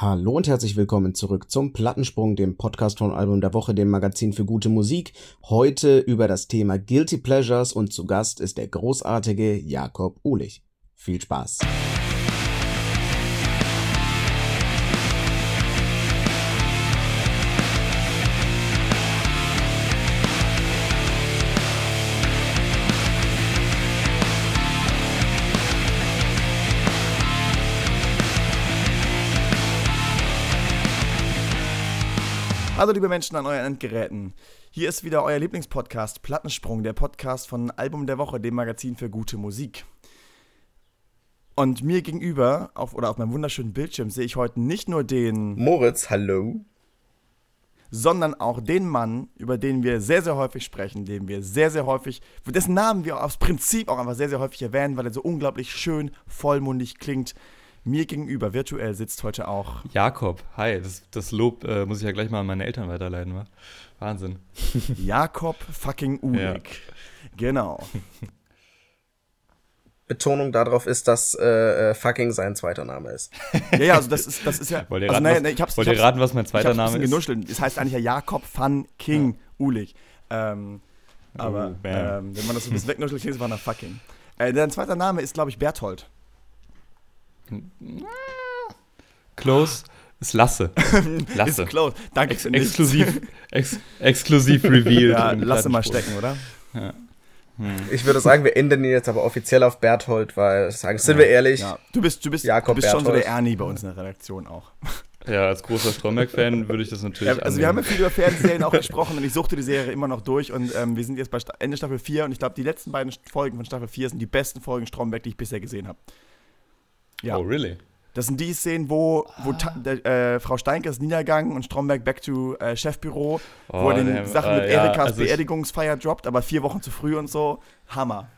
Hallo und herzlich willkommen zurück zum Plattensprung, dem Podcast von Album der Woche, dem Magazin für gute Musik. Heute über das Thema Guilty Pleasures und zu Gast ist der großartige Jakob Uhlich. Viel Spaß! Hallo liebe Menschen an euren Endgeräten. Hier ist wieder euer Lieblingspodcast Plattensprung, der Podcast von Album der Woche, dem Magazin für gute Musik. Und mir gegenüber, auf, oder auf meinem wunderschönen Bildschirm, sehe ich heute nicht nur den Moritz, hallo. Sondern auch den Mann, über den wir sehr, sehr häufig sprechen, den wir sehr, sehr häufig, dessen Namen wir aus Prinzip auch einfach sehr, sehr häufig erwähnen, weil er so unglaublich schön vollmundig klingt. Mir gegenüber virtuell sitzt heute auch Jakob. Hi, das, das Lob äh, muss ich ja gleich mal an meine Eltern weiterleiten, wa? Wahnsinn. Jakob fucking Uhlig. Ja. Genau. Betonung darauf ist, dass äh, äh, fucking sein zweiter Name ist. Ja, ja, also das ist, das ist ja. Wollt ihr also, raten, naja, ich hab's, wollt ihr raten was mein zweiter Name ist? Genuschelt. Es heißt eigentlich ja Jakob van King ja. Uhlig. Ähm, aber oh, ähm, wenn man das so ein bisschen wegnuschelt, klingt es nach fucking. Äh, dein zweiter Name ist, glaube ich, Berthold. Close ist Lasse. Lasse. ist close. Danke Ex exklusiv, ex exklusiv revealed. Ja, lasse mal stecken, oder? Ja. Hm. Ich würde sagen, wir ändern ihn jetzt aber offiziell auf Berthold, weil, sagen, sind ja. wir ehrlich. Ja. Du bist, du bist, Jakob du bist schon so der Ernie bei uns in der Redaktion auch. Ja, als großer Stromberg-Fan würde ich das natürlich. Ja, also, wir haben ja viel über Fernsehserien auch gesprochen und ich suchte die Serie immer noch durch und ähm, wir sind jetzt bei Ende Staffel 4 und ich glaube, die letzten beiden Folgen von Staffel 4 sind die besten Folgen Stromberg, die ich bisher gesehen habe. Ja. Oh, really? Das sind die Szenen, wo, wo äh, Frau Steinke ist Niedergang und Stromberg back to äh, Chefbüro, oh, wo er den Sachen mit äh, Erikas ja, also Beerdigungsfeier droppt, aber vier Wochen zu früh und so. Hammer.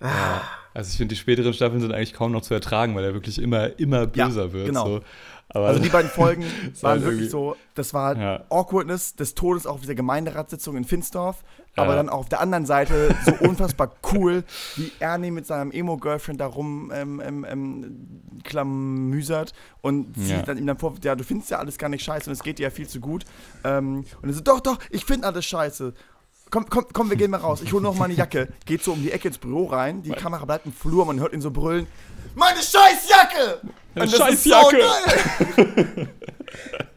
Ja. Also ich finde, die späteren Staffeln sind eigentlich kaum noch zu ertragen, weil er wirklich immer, immer böser ja, wird. Genau. So. Also die beiden Folgen waren wirklich so, das war. Awkwardness des Todes auch auf dieser Gemeinderatssitzung in Finsdorf, ja. aber dann auch auf der anderen Seite so unfassbar cool, wie Ernie mit seinem Emo-Girlfriend da rum ähm, ähm, ähm, klamüsert und sie ja. dann ihm dann vor, ja, du findest ja alles gar nicht scheiße und es geht dir ja viel zu gut. Ähm, und er so, doch, doch, ich finde alles scheiße. Komm, komm, komm, wir gehen mal raus. Ich hole noch mal eine Jacke. Geht so um die Ecke ins Büro rein. Die Kamera bleibt im Flur. Man hört ihn so brüllen. Meine Scheißjacke! Eine Scheißjacke! So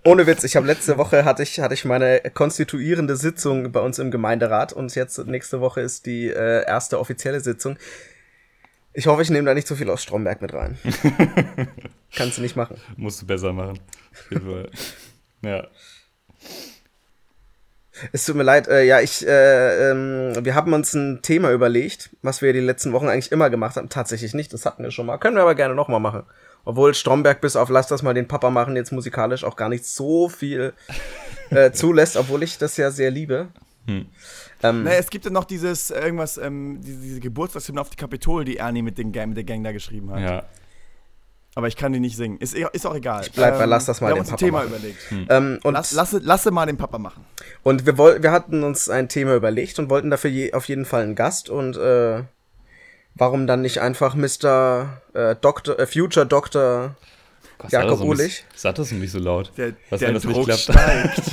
Ohne Witz, ich habe letzte Woche hatte ich, hatte ich meine konstituierende Sitzung bei uns im Gemeinderat und jetzt nächste Woche ist die äh, erste offizielle Sitzung. Ich hoffe, ich nehme da nicht so viel aus Stromberg mit rein. Kannst du nicht machen. Musst du besser machen. ja. Es tut mir leid, äh, ja, ich, äh, ähm, wir haben uns ein Thema überlegt, was wir die letzten Wochen eigentlich immer gemacht haben. Tatsächlich nicht, das hatten wir schon mal. Können wir aber gerne nochmal machen. Obwohl Stromberg bis auf Lass das mal den Papa machen jetzt musikalisch auch gar nicht so viel äh, zulässt, obwohl ich das ja sehr liebe. Hm. Ähm, naja, es gibt ja noch dieses irgendwas, ähm, diese, diese Geburtstagshymne auf die Kapitol, die Ernie mit, den, mit der Gang da geschrieben hat. Ja. Aber ich kann die nicht singen. Ist, ist auch egal. Ich bleib bei ähm, Lass das mal den Papa Thema machen. überlegt. Hm. Ähm, und lass, lasse, lasse mal den Papa machen. Und wir, woll, wir hatten uns ein Thema überlegt und wollten dafür je, auf jeden Fall einen Gast. Und äh, warum dann nicht einfach Mr. Äh, Doktor, äh, Future Dr. Gott, Jakob Uhlich? Sag das nicht so laut. Der, Was, der wenn das Druck nicht klappt?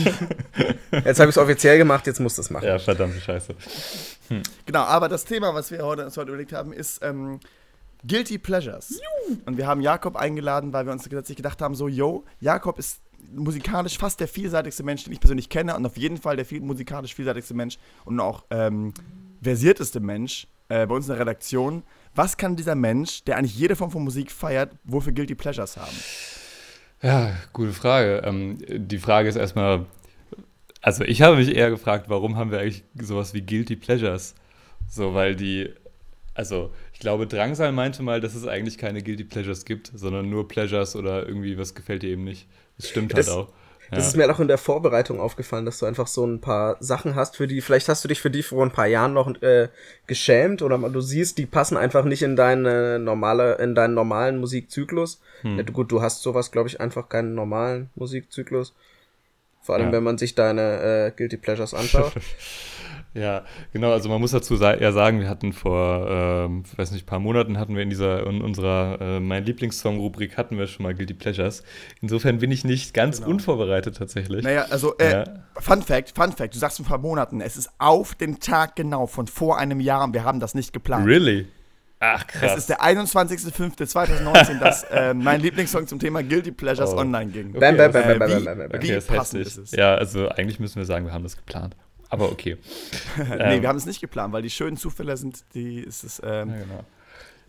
jetzt habe ich es offiziell gemacht, jetzt muss das machen. Ja, verdammte Scheiße. Hm. Genau, aber das Thema, was wir heute, uns heute überlegt haben, ist ähm, Guilty Pleasures. Und wir haben Jakob eingeladen, weil wir uns gedacht, gedacht haben, so, yo, Jakob ist musikalisch fast der vielseitigste Mensch, den ich persönlich kenne und auf jeden Fall der viel, musikalisch vielseitigste Mensch und auch ähm, versierteste Mensch äh, bei uns in der Redaktion. Was kann dieser Mensch, der eigentlich jede Form von Musik feiert, wofür Guilty Pleasures haben? Ja, gute Frage. Ähm, die Frage ist erstmal, also ich habe mich eher gefragt, warum haben wir eigentlich sowas wie Guilty Pleasures? So, weil die also, ich glaube, Drangsal meinte mal, dass es eigentlich keine Guilty Pleasures gibt, sondern nur Pleasures oder irgendwie was gefällt dir eben nicht. Das stimmt das, halt auch. Ja. Das ist mir auch in der Vorbereitung aufgefallen, dass du einfach so ein paar Sachen hast, für die, vielleicht hast du dich für die vor ein paar Jahren noch äh, geschämt oder du siehst, die passen einfach nicht in deine normale, in deinen normalen Musikzyklus. Hm. Ja, gut, du hast sowas, glaube ich, einfach keinen normalen Musikzyklus. Vor allem, ja. wenn man sich deine äh, Guilty Pleasures anschaut. Ja, genau, also man muss dazu sa ja sagen, wir hatten vor, ähm, weiß nicht, paar Monaten hatten wir in dieser, in unserer äh, Mein Lieblingssong-Rubrik hatten wir schon mal Guilty Pleasures. Insofern bin ich nicht ganz genau. unvorbereitet tatsächlich. Naja, also, äh, ja. Fun Fact, Fun Fact, du sagst ein paar Monaten, es ist auf den Tag genau von vor einem Jahr und wir haben das nicht geplant. Really? Ach, krass. Es ist der 21.05.2019, dass äh, mein Lieblingssong zum Thema Guilty Pleasures oh. online ging. Okay, bam, bam, bam, bam, bam, bam, bam. Okay, wie passend ist es? Ja, also eigentlich müssen wir sagen, wir haben das geplant. Aber okay. nee, ähm, wir haben es nicht geplant, weil die schönen Zufälle sind, die ist es. Ähm, ja, genau.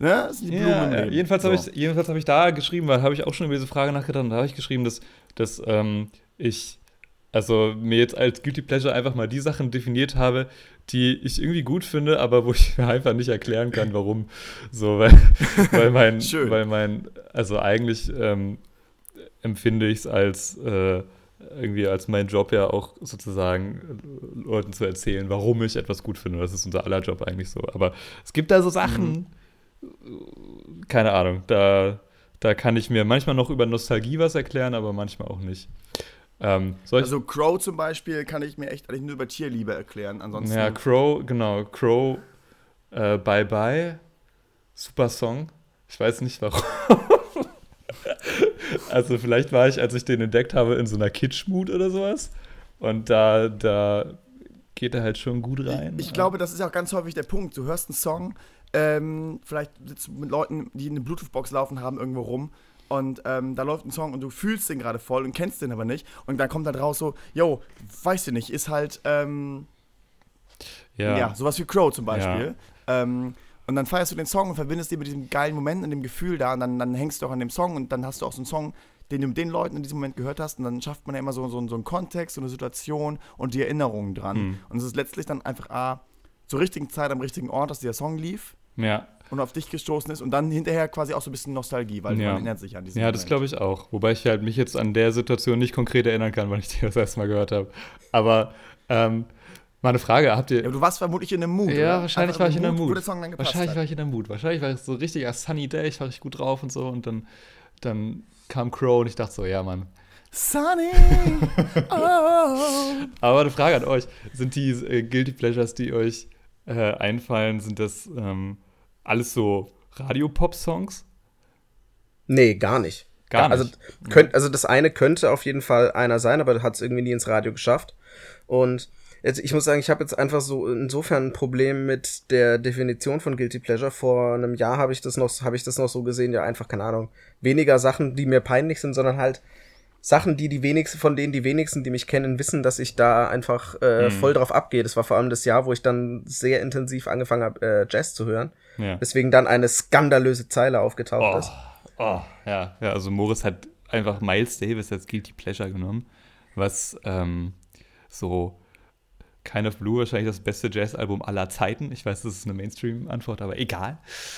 Ne? Sind die Blumen ja, jedenfalls so. habe ich, jedenfalls hab ich da geschrieben, weil habe ich auch schon über diese Frage nachgedacht und da habe ich geschrieben, dass, dass ähm, ich also mir jetzt als Guilty Pleasure einfach mal die Sachen definiert habe, die ich irgendwie gut finde, aber wo ich mir einfach nicht erklären kann, warum. So, weil, weil mein, weil mein, also eigentlich ähm, empfinde ich es als äh, irgendwie als mein Job ja auch sozusagen Leuten zu erzählen, warum ich etwas gut finde. Das ist unser aller Job eigentlich so. Aber es gibt da so Sachen, mhm. keine Ahnung, da, da kann ich mir manchmal noch über Nostalgie was erklären, aber manchmal auch nicht. Ähm, also Crow zum Beispiel kann ich mir echt eigentlich nur über Tierliebe erklären. Ansonsten ja, Crow, genau. Crow, äh, Bye Bye, super Song. Ich weiß nicht warum. Also vielleicht war ich, als ich den entdeckt habe, in so einer Kitsch-Mut oder sowas. Und da, da geht er halt schon gut rein. Ich, ich glaube, das ist auch ganz häufig der Punkt. Du hörst einen Song, ähm, vielleicht sitzt du mit Leuten, die eine Bluetooth-Box laufen haben, irgendwo rum und ähm, da läuft ein Song und du fühlst den gerade voll und kennst den aber nicht. Und dann kommt da draus so, yo, weißt du nicht, ist halt, ähm, ja. ja, sowas wie Crow zum Beispiel. Ja. Ähm, und dann feierst du den Song und verbindest den mit diesem geilen Moment und dem Gefühl da und dann, dann hängst du auch an dem Song und dann hast du auch so einen Song, den du mit den Leuten in diesem Moment gehört hast und dann schafft man ja immer so, so, so einen Kontext, so eine Situation und die Erinnerungen dran. Mhm. Und es ist letztlich dann einfach A, zur richtigen Zeit am richtigen Ort, dass dieser Song lief. Ja und auf dich gestoßen ist und dann hinterher quasi auch so ein bisschen Nostalgie, weil ja. man erinnert sich an diesen Ja, Moment. das glaube ich auch. Wobei ich halt mich jetzt an der Situation nicht konkret erinnern kann, weil ich die das erste Mal gehört habe. Aber ähm, mal eine Frage, habt ihr. Ja, du warst vermutlich in einem Mood. Ja, oder? wahrscheinlich Einfach war ich in einem Mood. wahrscheinlich hat. war ich in einem Mood. Wahrscheinlich war es so ein richtiger Sunny Day, ich war richtig gut drauf und so und dann, dann kam Crow und ich dachte so, ja, Mann. Sunny! Oh. Aber eine Frage an euch: Sind die äh, Guilty Pleasures, die euch äh, einfallen, sind das. Ähm, alles so Radio-Pop-Songs? Nee, gar nicht. Gar also, nicht. Könnt, also das eine könnte auf jeden Fall einer sein, aber hat es irgendwie nie ins Radio geschafft. Und jetzt, ich muss sagen, ich habe jetzt einfach so insofern ein Problem mit der Definition von Guilty Pleasure. Vor einem Jahr habe ich das noch, habe ich das noch so gesehen, ja einfach keine Ahnung, weniger Sachen, die mir peinlich sind, sondern halt Sachen, die die wenigsten, von denen die wenigsten, die mich kennen, wissen, dass ich da einfach äh, mhm. voll drauf abgehe. Das war vor allem das Jahr, wo ich dann sehr intensiv angefangen habe, äh, Jazz zu hören. Ja. Deswegen dann eine skandalöse Zeile aufgetaucht oh. ist. Oh, ja, ja, also Morris hat einfach Miles Davis als Guilty Pleasure genommen, was ähm, so Kind of Blue wahrscheinlich das beste Jazzalbum aller Zeiten. Ich weiß, das ist eine Mainstream-Antwort, aber egal.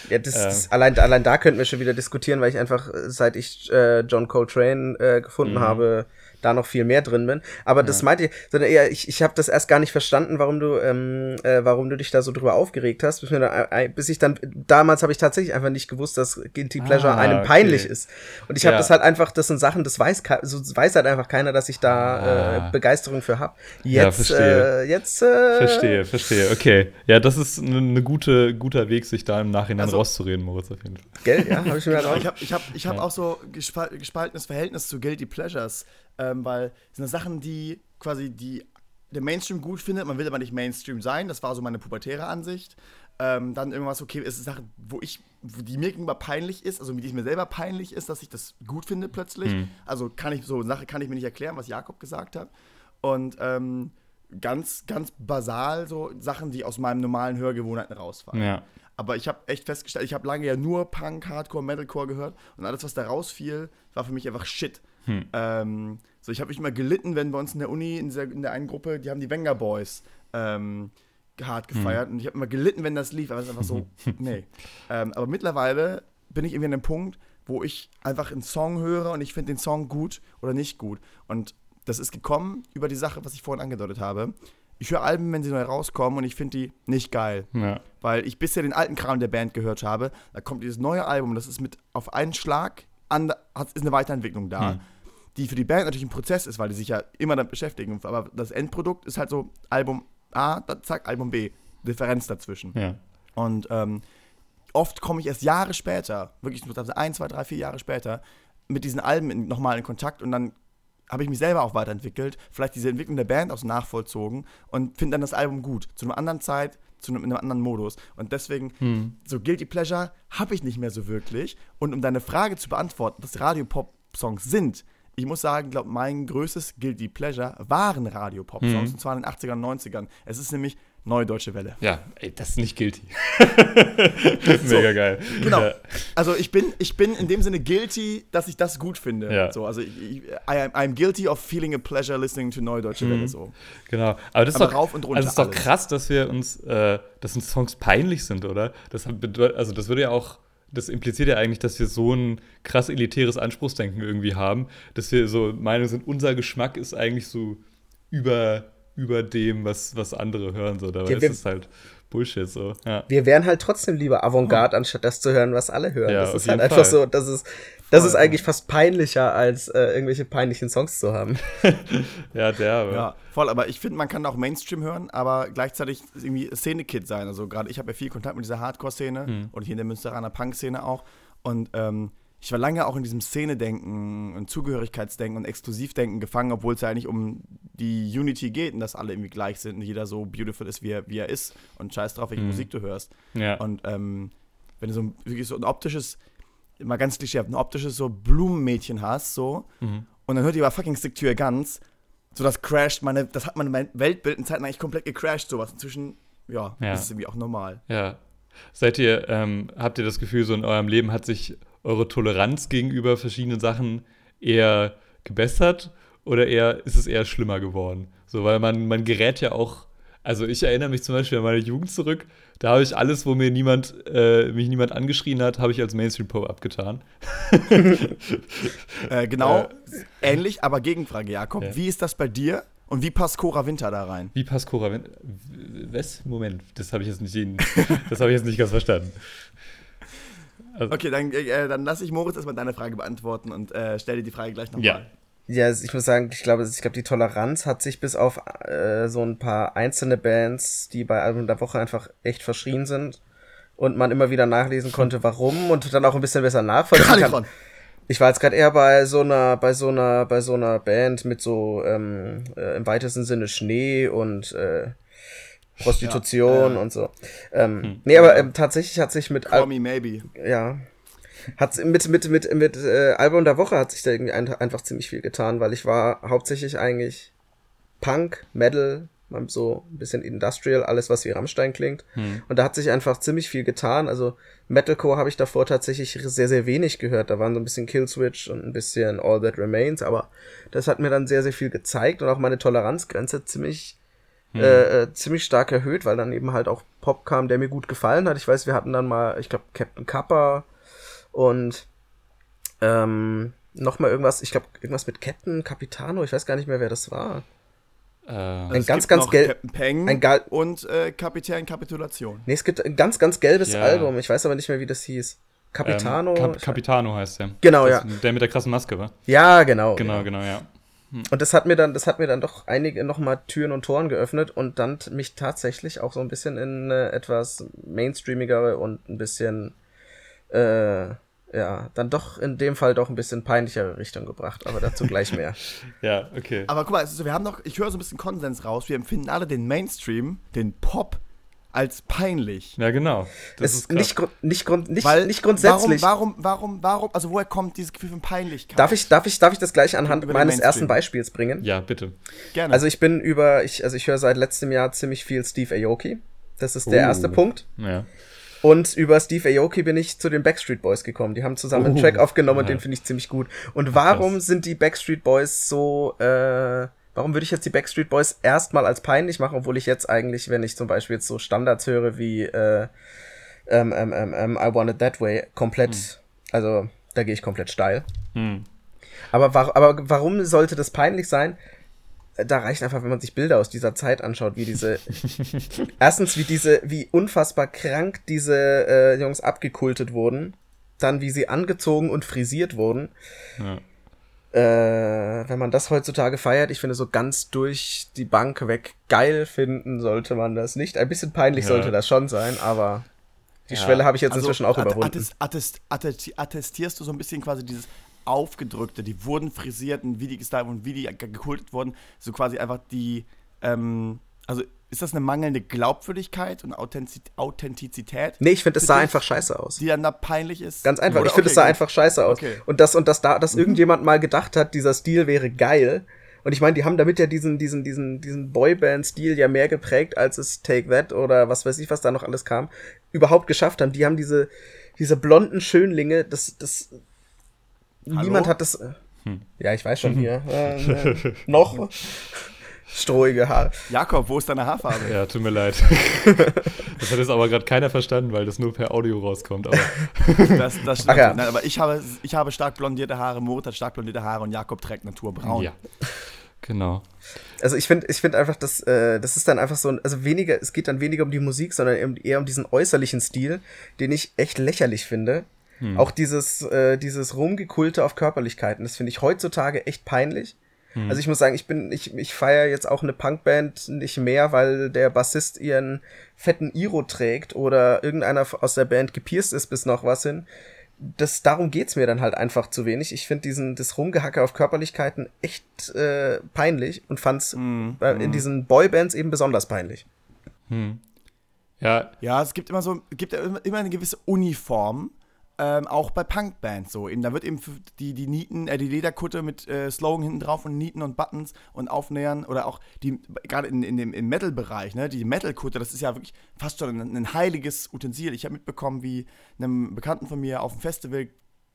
Ja, das, ähm. das, allein, allein da könnten wir schon wieder diskutieren, weil ich einfach, äh, seit ich äh, John Coltrane äh, gefunden mhm. habe, da noch viel mehr drin bin. Aber ja. das meinte ich, sondern eher, ich, ich habe das erst gar nicht verstanden, warum du, ähm, äh, warum du dich da so drüber aufgeregt hast, bis, mir dann, äh, bis ich dann, damals habe ich tatsächlich einfach nicht gewusst, dass Guilty Pleasure ah, einem okay. peinlich ist. Und ich habe ja. das halt einfach, das sind Sachen, das weiß, so weiß halt einfach keiner, dass ich da ah. äh, Begeisterung für habe. Jetzt, ja, verstehe. Äh, jetzt, äh, verstehe, verstehe, okay. Ja, das ist ein ne gute, guter Weg, sich da im Nachhinein also, rauszureden, Moritz, auf jeden Fall. Gell, ja, habe ich mir halt auch. Ich habe ich hab, ich hab ja. auch so gespaltenes Verhältnis zu Guilty Pleasures ähm, weil es sind Sachen, die quasi die der Mainstream gut findet, man will aber nicht Mainstream sein, das war so meine pubertäre Ansicht. Ähm, dann irgendwas, okay, es ist eine Sache, wo ich, wo die mir gegenüber peinlich ist, also die es mir selber peinlich ist, dass ich das gut finde plötzlich. Mhm. Also kann ich, so eine Sache kann ich mir nicht erklären, was Jakob gesagt hat. Und ähm, ganz, ganz basal so Sachen, die aus meinem normalen Hörgewohnheiten rausfallen. Ja. Aber ich habe echt festgestellt, ich habe lange ja nur Punk, Hardcore, Metalcore gehört und alles, was da rausfiel, war für mich einfach Shit. Hm. Ähm, so, ich habe mich immer gelitten, wenn bei uns in der Uni, in der, in der einen Gruppe, die haben die Wenger Boys ähm, hart gefeiert. Hm. Und ich habe immer gelitten, wenn das lief, aber es ist einfach so, nee. Ähm, aber mittlerweile bin ich irgendwie an einem Punkt, wo ich einfach einen Song höre und ich finde den Song gut oder nicht gut. Und das ist gekommen über die Sache, was ich vorhin angedeutet habe. Ich höre Alben, wenn sie neu rauskommen und ich finde die nicht geil. Ja. Weil ich bisher den alten Kram der Band gehört habe. Da kommt dieses neue Album das ist mit auf einen Schlag, an, ist eine Weiterentwicklung da. Hm die für die Band natürlich ein Prozess ist, weil die sich ja immer damit beschäftigen. Aber das Endprodukt ist halt so Album A, zack, Album B. Differenz dazwischen. Ja. Und ähm, oft komme ich erst Jahre später, wirklich nur ein, zwei, drei, vier Jahre später, mit diesen Alben nochmal in Kontakt und dann habe ich mich selber auch weiterentwickelt, vielleicht diese Entwicklung der Band auch nachvollzogen und finde dann das Album gut. Zu einer anderen Zeit, zu einem, in einem anderen Modus. Und deswegen, hm. so Guilty Pleasure habe ich nicht mehr so wirklich. Und um deine Frage zu beantworten, dass Radio-Pop-Songs sind, ich muss sagen, glaube mein größtes Guilty Pleasure waren Radio-Pop-Songs, hm. und zwar in den 80ern und 90ern. Es ist nämlich Neue Deutsche Welle. Ja, ey, das ist nicht guilty. das ist mega geil. Genau. Ja. Also ich bin, ich bin in dem Sinne guilty, dass ich das gut finde. Ja. So, also ich, ich, I, I'm guilty of feeling a pleasure listening to Neue Deutsche mhm. Welle. So. Genau. Aber das ist doch, rauf und runter also ist doch krass, dass wir uns, äh, dass uns Songs peinlich sind, oder? Das bedeutet, also das würde ja auch das impliziert ja eigentlich, dass wir so ein krass elitäres Anspruchsdenken irgendwie haben, dass wir so Meinung sind, unser Geschmack ist eigentlich so über über dem, was, was andere hören. So. Dabei ja, ist es halt Bullshit. So. Ja. Wir wären halt trotzdem lieber Avantgarde, anstatt das zu hören, was alle hören. Ja, das ist halt einfach so, das ist, das ist eigentlich fast peinlicher, als äh, irgendwelche peinlichen Songs zu haben. ja, der. Aber. Ja, voll, aber ich finde, man kann auch Mainstream hören, aber gleichzeitig irgendwie Szene-Kid sein. Also gerade ich habe ja viel Kontakt mit dieser Hardcore-Szene hm. und hier in der Münsteraner Punk-Szene auch. Und ähm, ich war lange auch in diesem Szene-Denken und Zugehörigkeitsdenken und Exklusivdenken gefangen, obwohl es ja eigentlich um die Unity geht und dass alle irgendwie gleich sind und jeder so beautiful ist, wie er, wie er ist und scheiß drauf, welche mhm. Musik du hörst. Ja. Und ähm, wenn du so ein, wirklich so ein optisches, mal ganz klischeehaft, ein optisches so Blumenmädchen hast, so, mhm. und dann hört ihr aber fucking Stick to Your Guns, so das crasht meine, das hat mein Weltbild in Zeiten eigentlich komplett gecrashed, sowas. Inzwischen, ja, ja. ist es irgendwie auch normal. Ja. Seid ihr, ähm, habt ihr das Gefühl, so in eurem Leben hat sich eure Toleranz gegenüber verschiedenen Sachen eher gebessert oder eher ist es eher schlimmer geworden? So, weil man, man gerät ja auch, also ich erinnere mich zum Beispiel an meine Jugend zurück, da habe ich alles, wo mir niemand, äh, mich niemand angeschrien hat, habe ich als Mainstream-Pop abgetan. äh, genau, äh, ähnlich, aber Gegenfrage, Jakob. Ja. Wie ist das bei dir? Und wie passt Cora Winter da rein? Wie passt Cora Winter? Was? Moment, das habe ich jetzt nicht, das habe ich jetzt nicht ganz verstanden. Also okay, dann, äh, dann lasse ich Moritz erstmal deine Frage beantworten und äh, stell dir die Frage gleich nochmal. Ja. Ja, ich muss sagen, ich glaube, ich glaube, die Toleranz hat sich bis auf äh, so ein paar einzelne Bands, die bei Album der Woche einfach echt verschrien sind und man immer wieder nachlesen konnte, warum und dann auch ein bisschen besser nachvollziehen kann. Ich war jetzt gerade eher bei so einer, bei so einer, bei so einer Band mit so ähm, äh, im weitesten Sinne Schnee und äh, Prostitution ja, und so. Ähm, hm. Nee, aber ähm, tatsächlich hat sich mit Call Me Maybe. Ja. Hat mit mit mit mit äh, Album der Woche hat sich da irgendwie ein, einfach ziemlich viel getan, weil ich war hauptsächlich eigentlich Punk, Metal, so ein bisschen Industrial, alles was wie Rammstein klingt. Hm. Und da hat sich einfach ziemlich viel getan. Also Metalcore habe ich davor tatsächlich sehr, sehr wenig gehört. Da waren so ein bisschen Killswitch und ein bisschen All That Remains, aber das hat mir dann sehr, sehr viel gezeigt und auch meine Toleranzgrenze ziemlich hm. Äh, äh, ziemlich stark erhöht, weil dann eben halt auch Pop kam, der mir gut gefallen hat. Ich weiß, wir hatten dann mal, ich glaube, Captain Kappa und ähm, noch mal irgendwas, ich glaube, irgendwas mit Captain Capitano, ich weiß gar nicht mehr, wer das war. Äh, ein ganz, ganz gelb. Ein Gal und äh, Kapitän Kapitulation. Nee, es gibt ein ganz, ganz gelbes yeah. Album. Ich weiß aber nicht mehr, wie das hieß. Capitano. Ähm, Cap Capitano heißt der. Genau, das ja. Der mit der krassen Maske, war? Ja, genau. Genau, genau, ja. Hm. Und das hat mir dann, das hat mir dann doch einige nochmal Türen und Toren geöffnet und dann mich tatsächlich auch so ein bisschen in eine etwas mainstreamigere und ein bisschen, äh, ja, dann doch in dem Fall doch ein bisschen peinlichere Richtung gebracht, aber dazu gleich mehr. ja, okay. Aber guck mal, also wir haben noch, ich höre so ein bisschen Konsens raus, wir empfinden alle den Mainstream, den Pop, als peinlich. Ja, genau. Das ist, ist nicht, nicht, grund, nicht, Weil, nicht grundsätzlich. Warum, warum, warum, warum, also woher kommt dieses Gefühl von Peinlichkeit? Darf ich, darf ich, darf ich das gleich anhand meines ersten Beispiels bringen? Ja, bitte. Gerne. Also ich bin über, ich, also ich höre seit letztem Jahr ziemlich viel Steve Aoki. Das ist der uh, erste Punkt. Ja. Und über Steve Aoki bin ich zu den Backstreet Boys gekommen. Die haben zusammen einen Track aufgenommen und den finde ich ziemlich gut. Und warum sind die Backstreet Boys so, äh, warum würde ich jetzt die Backstreet Boys erstmal als peinlich machen, obwohl ich jetzt eigentlich, wenn ich zum Beispiel jetzt so Standards höre wie äh, ähm, ähm, ähm, ähm I Want It That Way, komplett, hm. also da gehe ich komplett steil. Hm. Aber, war, aber warum sollte das peinlich sein? Da reicht einfach, wenn man sich Bilder aus dieser Zeit anschaut, wie diese, erstens, wie diese, wie unfassbar krank diese äh, Jungs abgekultet wurden, dann wie sie angezogen und frisiert wurden. Ja äh, wenn man das heutzutage feiert, ich finde so ganz durch die Bank weg geil finden sollte man das nicht. Ein bisschen peinlich ja. sollte das schon sein, aber die ja. Schwelle habe ich jetzt also, inzwischen auch überwunden. Attest, attest, attestierst du so ein bisschen quasi dieses aufgedrückte, die wurden frisiert und wie die gestylt und wie die gekultet wurden, so quasi einfach die, ähm, also ist das eine mangelnde Glaubwürdigkeit und Authentizität? Nee, ich finde, es sah dich, einfach scheiße aus. Die dann da peinlich ist. Ganz einfach, Oder? ich finde, okay, es sah gut. einfach scheiße aus. Okay. Und das, und das da, dass mhm. irgendjemand mal gedacht hat, dieser Stil wäre geil. Und ich meine, die haben damit ja diesen, diesen, diesen, diesen Boyband-Stil ja mehr geprägt, als es Take That oder was weiß ich, was da noch alles kam, überhaupt geschafft haben. Die haben diese, diese blonden Schönlinge, das, das, Hallo? niemand hat das, hm. ja, ich weiß schon hier, äh, äh, noch strohige Haare. Jakob, wo ist deine Haarfarbe? Ja, tut mir leid. das hat jetzt aber gerade keiner verstanden, weil das nur per Audio rauskommt. Aber, das, das stimmt. Ja. Nein, aber ich habe, ich habe stark blondierte Haare, Moritz hat stark blondierte Haare und Jakob trägt naturbraun. Ja, genau. Also ich finde ich finde einfach, dass äh, das ist dann einfach so ein, also weniger, es geht dann weniger um die Musik, sondern eher um diesen äußerlichen Stil, den ich echt lächerlich finde. Hm. Auch dieses, äh, dieses Rumgekulte auf Körperlichkeiten, das finde ich heutzutage echt peinlich. Mhm. Also ich muss sagen, ich bin, ich, ich feiere jetzt auch eine Punkband nicht mehr, weil der Bassist ihren fetten Iro trägt oder irgendeiner aus der Band gepierst ist bis noch was hin. Das, darum geht's mir dann halt einfach zu wenig. Ich finde diesen, das Rumgehacke auf Körperlichkeiten echt äh, peinlich und fand's äh, in hm. diesen Boybands eben besonders peinlich. Mhm. Ja. Ja, es gibt immer so, es gibt immer eine gewisse Uniform, ähm, auch bei Punkbands so. Eben, da wird eben die, die Nieten, äh, die Lederkutte mit äh, Slogan hinten drauf und Nieten und Buttons und Aufnähern oder auch die, gerade in, in dem im Metal-Bereich, ne, die Metal-Kutte, das ist ja wirklich fast schon ein, ein heiliges Utensil. Ich habe mitbekommen, wie einem Bekannten von mir auf dem Festival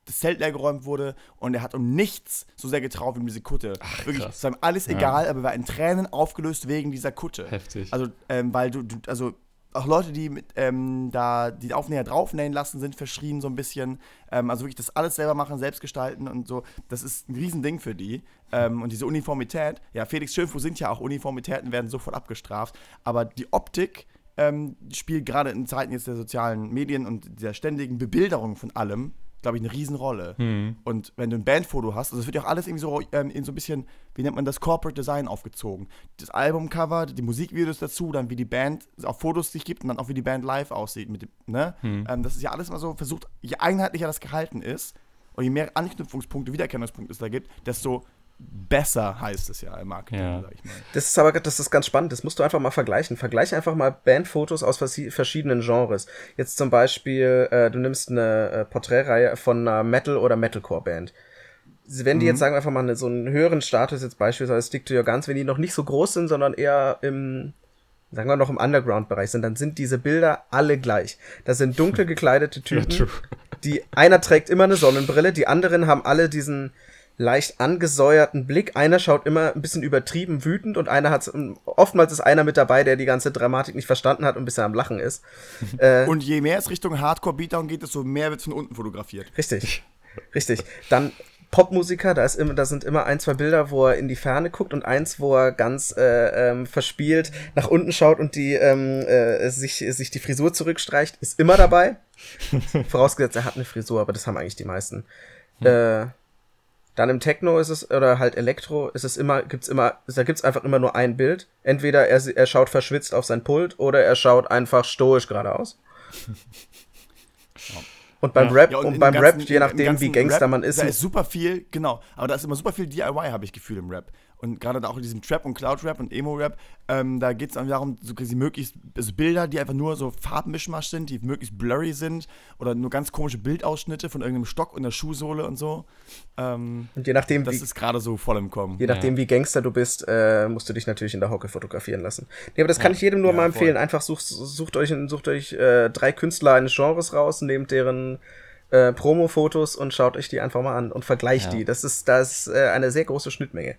das Zelt leer geräumt wurde und er hat um nichts so sehr getraut wie um diese Kutte. Ach, Wirklich, es war ihm alles egal, ja. aber er war in Tränen aufgelöst wegen dieser Kutte. Heftig. Also, ähm, weil du, du, also auch Leute, die mit, ähm, da die Aufnäher draufnähen lassen, sind verschrien so ein bisschen. Ähm, also wirklich das alles selber machen, selbst gestalten und so. Das ist ein Riesending für die. Ähm, und diese Uniformität, ja, Felix Schönfuß sind ja auch Uniformitäten, werden sofort abgestraft. Aber die Optik ähm, spielt gerade in Zeiten jetzt der sozialen Medien und der ständigen Bebilderung von allem glaube ich, eine Riesenrolle. Mhm. Und wenn du ein Bandfoto hast, also es wird ja auch alles irgendwie so ähm, in so ein bisschen, wie nennt man das, Corporate Design aufgezogen. Das Albumcover, die Musikvideos dazu, dann wie die Band auf Fotos sich gibt und dann auch wie die Band live aussieht. Mit dem, ne? Mhm. Ähm, das ist ja alles mal so versucht, je einheitlicher das gehalten ist und je mehr Anknüpfungspunkte, Wiedererkennungspunkte es da gibt, desto besser heißt es ja im Marketing, ja. sag ich mal. Das ist aber das ist ganz spannend, das musst du einfach mal vergleichen. Vergleich einfach mal Bandfotos aus verschiedenen Genres. Jetzt zum Beispiel, äh, du nimmst eine äh, Porträtreihe von einer Metal- oder Metalcore-Band. Wenn die mhm. jetzt sagen einfach mal so einen höheren Status, jetzt beispielsweise Stick to Your Guns, wenn die noch nicht so groß sind, sondern eher im, sagen wir noch im Underground-Bereich sind, dann sind diese Bilder alle gleich. Das sind dunkel gekleidete Typen, ja, die, einer trägt immer eine Sonnenbrille, die anderen haben alle diesen, leicht angesäuerten Blick. Einer schaut immer ein bisschen übertrieben wütend und einer hat oftmals ist einer mit dabei, der die ganze Dramatik nicht verstanden hat und ein bisschen am Lachen ist. äh, und je mehr es Richtung Hardcore Beatdown geht, desto mehr wird von unten fotografiert. Richtig. Richtig. Dann Popmusiker, da ist immer, da sind immer ein, zwei Bilder, wo er in die Ferne guckt und eins, wo er ganz äh, ähm, verspielt nach unten schaut und die ähm, äh, sich, sich die Frisur zurückstreicht, ist immer dabei. Vorausgesetzt, er hat eine Frisur, aber das haben eigentlich die meisten. Hm. Äh, dann im Techno ist es, oder halt Elektro, ist es immer, gibt's immer, da gibt's einfach immer nur ein Bild. Entweder er, er schaut verschwitzt auf sein Pult oder er schaut einfach stoisch geradeaus. Und beim ja. Rap, ja, und, und beim ganzen, Rap, je nachdem, wie Gangster Rap, man ist. Da ist super viel, genau. Aber da ist immer super viel DIY, habe ich Gefühl, im Rap und gerade auch in diesem Trap und Cloud-Rap und Emo-Rap, ähm, da geht es darum, so quasi möglichst also Bilder, die einfach nur so Farbmischmasch sind, die möglichst blurry sind oder nur ganz komische Bildausschnitte von irgendeinem Stock und der Schuhsohle und so. Ähm, und je nachdem, das wie, ist gerade so voll im Kommen. Je nachdem, ja. wie Gangster du bist, äh, musst du dich natürlich in der Hocke fotografieren lassen. Nee, aber das kann ja. ich jedem nur ja, mal empfehlen. Voll. Einfach sucht, sucht euch, sucht euch äh, drei Künstler eines Genres raus, nehmt deren äh, Promo-Fotos und schaut euch die einfach mal an und vergleicht die. Das ist, das ist äh, eine sehr große Schnittmenge.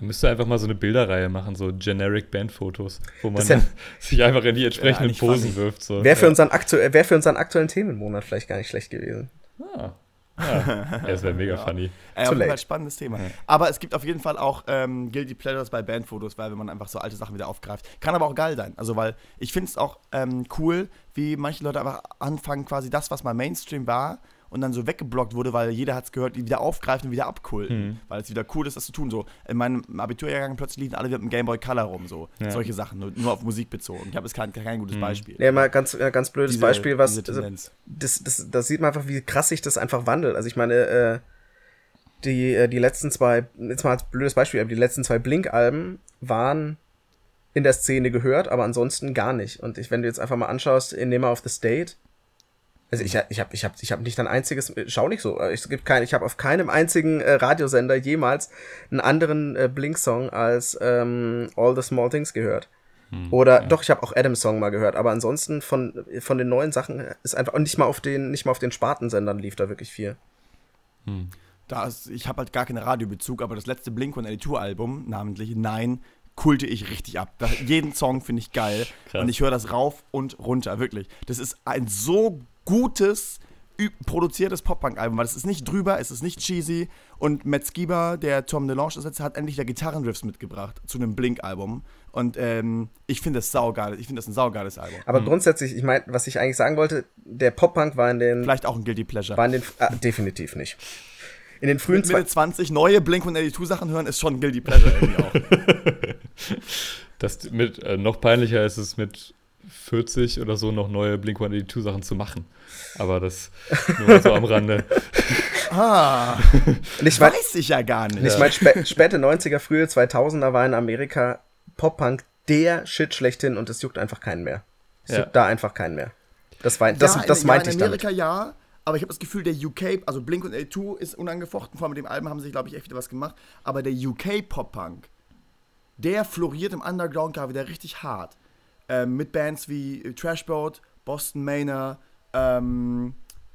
Man müsste einfach mal so eine Bilderreihe machen, so generic Bandfotos, wo man ja, sich einfach in die entsprechenden ja, Posen wirft. So. Wäre für, unseren wär für unseren aktuellen Themenmonat vielleicht gar nicht schlecht gewesen. Ah. Ja, das wäre mega ja. funny. Äh, auf jeden Fall spannendes Thema. Aber es gibt auf jeden Fall auch ähm, Guilty Pleasures bei Bandfotos, weil wenn man einfach so alte Sachen wieder aufgreift. Kann aber auch geil sein. Also, weil ich finde es auch ähm, cool, wie manche Leute einfach anfangen, quasi das, was mal Mainstream war, und dann so weggeblockt wurde, weil jeder hat es gehört, die wieder aufgreifen und wieder abkulten. Mhm. Weil es wieder cool ist, das zu tun. So, in meinem Abiturjahrgang plötzlich liefen alle wieder mit dem Gameboy Color rum, so. Ja. Solche Sachen, nur, nur, auf Musik bezogen. Ich habe jetzt kein, kein gutes mhm. Beispiel. Ja, mal ganz, ja, ganz blödes diese, Beispiel, was. Also, das, das, das sieht man einfach, wie krass sich das einfach wandelt. Also ich meine, äh, die, äh, die letzten zwei, jetzt mal als blödes Beispiel, aber die letzten zwei Blink-Alben waren in der Szene gehört, aber ansonsten gar nicht. Und ich, wenn du jetzt einfach mal anschaust, in Name of the State, also ich, ich habe ich hab, ich hab nicht ein einziges, schau nicht so, es gibt kein, ich habe auf keinem einzigen äh, Radiosender jemals einen anderen äh, Blink-Song als ähm, All the Small Things gehört. Hm, Oder ja. doch, ich habe auch Adams Song mal gehört, aber ansonsten von, von den neuen Sachen ist einfach, und nicht mal auf den, nicht mal auf den Spartensendern lief da wirklich viel. Hm. Da ist, ich habe halt gar keinen Radiobezug, aber das letzte Blink und 82 Album, namentlich Nein, kulte ich richtig ab. Da, jeden Song finde ich geil Krass. und ich höre das rauf und runter, wirklich. Das ist ein so gutes, produziertes Pop-Punk-Album, weil es ist nicht drüber, es ist nicht cheesy und Matt Skiba, der Tom DeLonge ersetzt, hat endlich da Gitarrenriffs mitgebracht zu einem Blink-Album und ähm, ich finde das saugeil, ich finde das ein saugeiles Album. Aber mhm. grundsätzlich, ich meine, was ich eigentlich sagen wollte, der Pop-Punk war in den... Vielleicht auch ein Guilty Pleasure. War in den... Ah, definitiv nicht in den frühen Mit Mitte 20 neue Blink-182 Sachen hören, ist schon Guilty Pleasure irgendwie auch. das mit, äh, noch peinlicher ist es mit 40 oder so noch neue Blink-182 Sachen zu machen. Aber das nur so am Rande. Ah, ich mein, weiß ich ja gar nicht. Ich meine, spä späte 90er, frühe 2000er war in Amerika Pop-Punk der Shit schlechthin und es juckt einfach keinen mehr. Es ja. juckt da einfach keinen mehr. Das, war, das, ja, das meinte ja, in Amerika ich damit. ja, aber ich habe das Gefühl, der UK, also Blink und A2 ist unangefochten, vor allem mit dem Album haben sie, glaube ich, echt wieder was gemacht, aber der UK Pop-Punk, der floriert im Underground gerade wieder richtig hart. Ähm, mit Bands wie Trashboat, Boston Manor, ähm,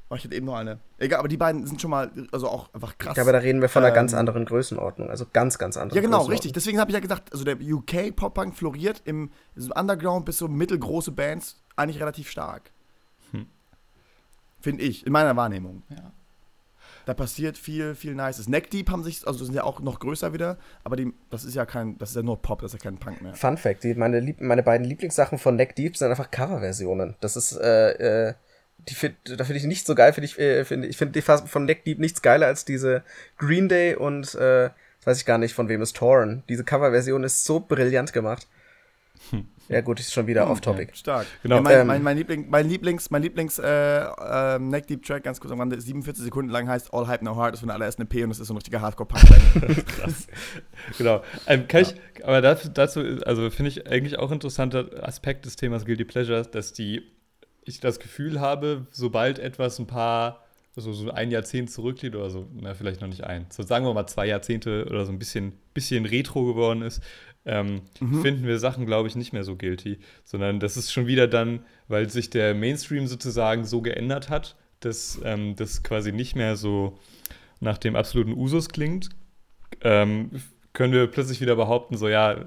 oh, ich hatte eben noch eine. Egal, aber die beiden sind schon mal, also auch einfach krass. Ja, aber da reden wir von einer ähm, ganz anderen Größenordnung, also ganz, ganz anderen Ja, genau, richtig. Deswegen habe ich ja gesagt, also der UK Pop-Punk floriert im Underground bis so mittelgroße Bands eigentlich relativ stark. Finde ich, in meiner Wahrnehmung. Ja. Da passiert viel, viel Nices. Neck Deep haben sich, also sind ja auch noch größer wieder, aber die, das ist ja kein, das ist ja nur Pop, das ist ja kein Punk mehr. Fun Fact, die, meine, Lieb meine beiden Lieblingssachen von Neck Deep sind einfach Coverversionen. Das ist, äh, äh, die find, da finde ich nicht so geil, finde ich, äh, find, ich finde die von Neck Deep nichts geiler als diese Green Day und, äh, weiß ich gar nicht, von wem ist Torn. Diese Coverversion ist so brillant gemacht. Hm. Ja, gut, ist schon wieder hm, off-topic. Ja, stark. Genau. Ja, mein, ähm, mein, mein, Liebling, mein Lieblings, mein Lieblings äh, äh, Neck Deep Track, ganz kurz am Rande, 47 Sekunden lang heißt All Hype No Heart, ist von der allerersten EP und das ist so ein richtiger Hardcore-Punk. Krass. genau. Ähm, kann ja. ich, aber dazu, dazu also finde ich eigentlich auch interessanter Aspekt des Themas Guilty Pleasure, dass die, ich das Gefühl habe, sobald etwas ein paar also so ein Jahrzehnt zurückliegt oder so, na, vielleicht noch nicht ein, so sagen wir mal zwei Jahrzehnte oder so ein bisschen, bisschen retro geworden ist, ähm, mhm. finden wir Sachen, glaube ich, nicht mehr so guilty, sondern das ist schon wieder dann, weil sich der Mainstream sozusagen so geändert hat, dass ähm, das quasi nicht mehr so nach dem absoluten Usus klingt, ähm, können wir plötzlich wieder behaupten, so ja,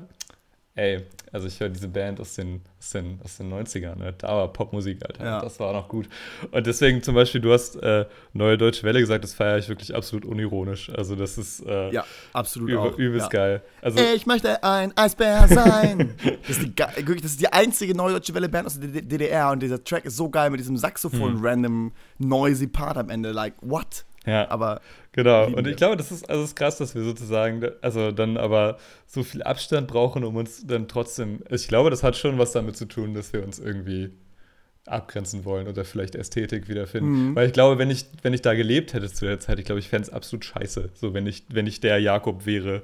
ey, also ich höre diese Band aus den, aus den, aus den 90ern, ne? da war Popmusik, Alter. Ja. Das war auch noch gut. Und deswegen zum Beispiel, du hast äh, Neue Deutsche Welle gesagt, das feiere ich wirklich absolut unironisch. Also das ist äh, ja, absolut üb auch. übelst ja. geil. Also, ich möchte ein Eisbär sein. das, ist die, das ist die einzige Neue Deutsche Welle Band aus der DDR und dieser Track ist so geil mit diesem Saxophon-random hm. noisy Part am Ende. Like, what? Ja. Aber genau. Und ich glaube, das ist also ist krass, dass wir sozusagen, also dann aber so viel Abstand brauchen, um uns dann trotzdem. Ich glaube, das hat schon was damit zu tun, dass wir uns irgendwie abgrenzen wollen oder vielleicht Ästhetik wiederfinden. Mhm. Weil ich glaube, wenn ich, wenn ich da gelebt hätte zu der Zeit, ich glaube, ich fände es absolut scheiße, so wenn ich, wenn ich der Jakob wäre,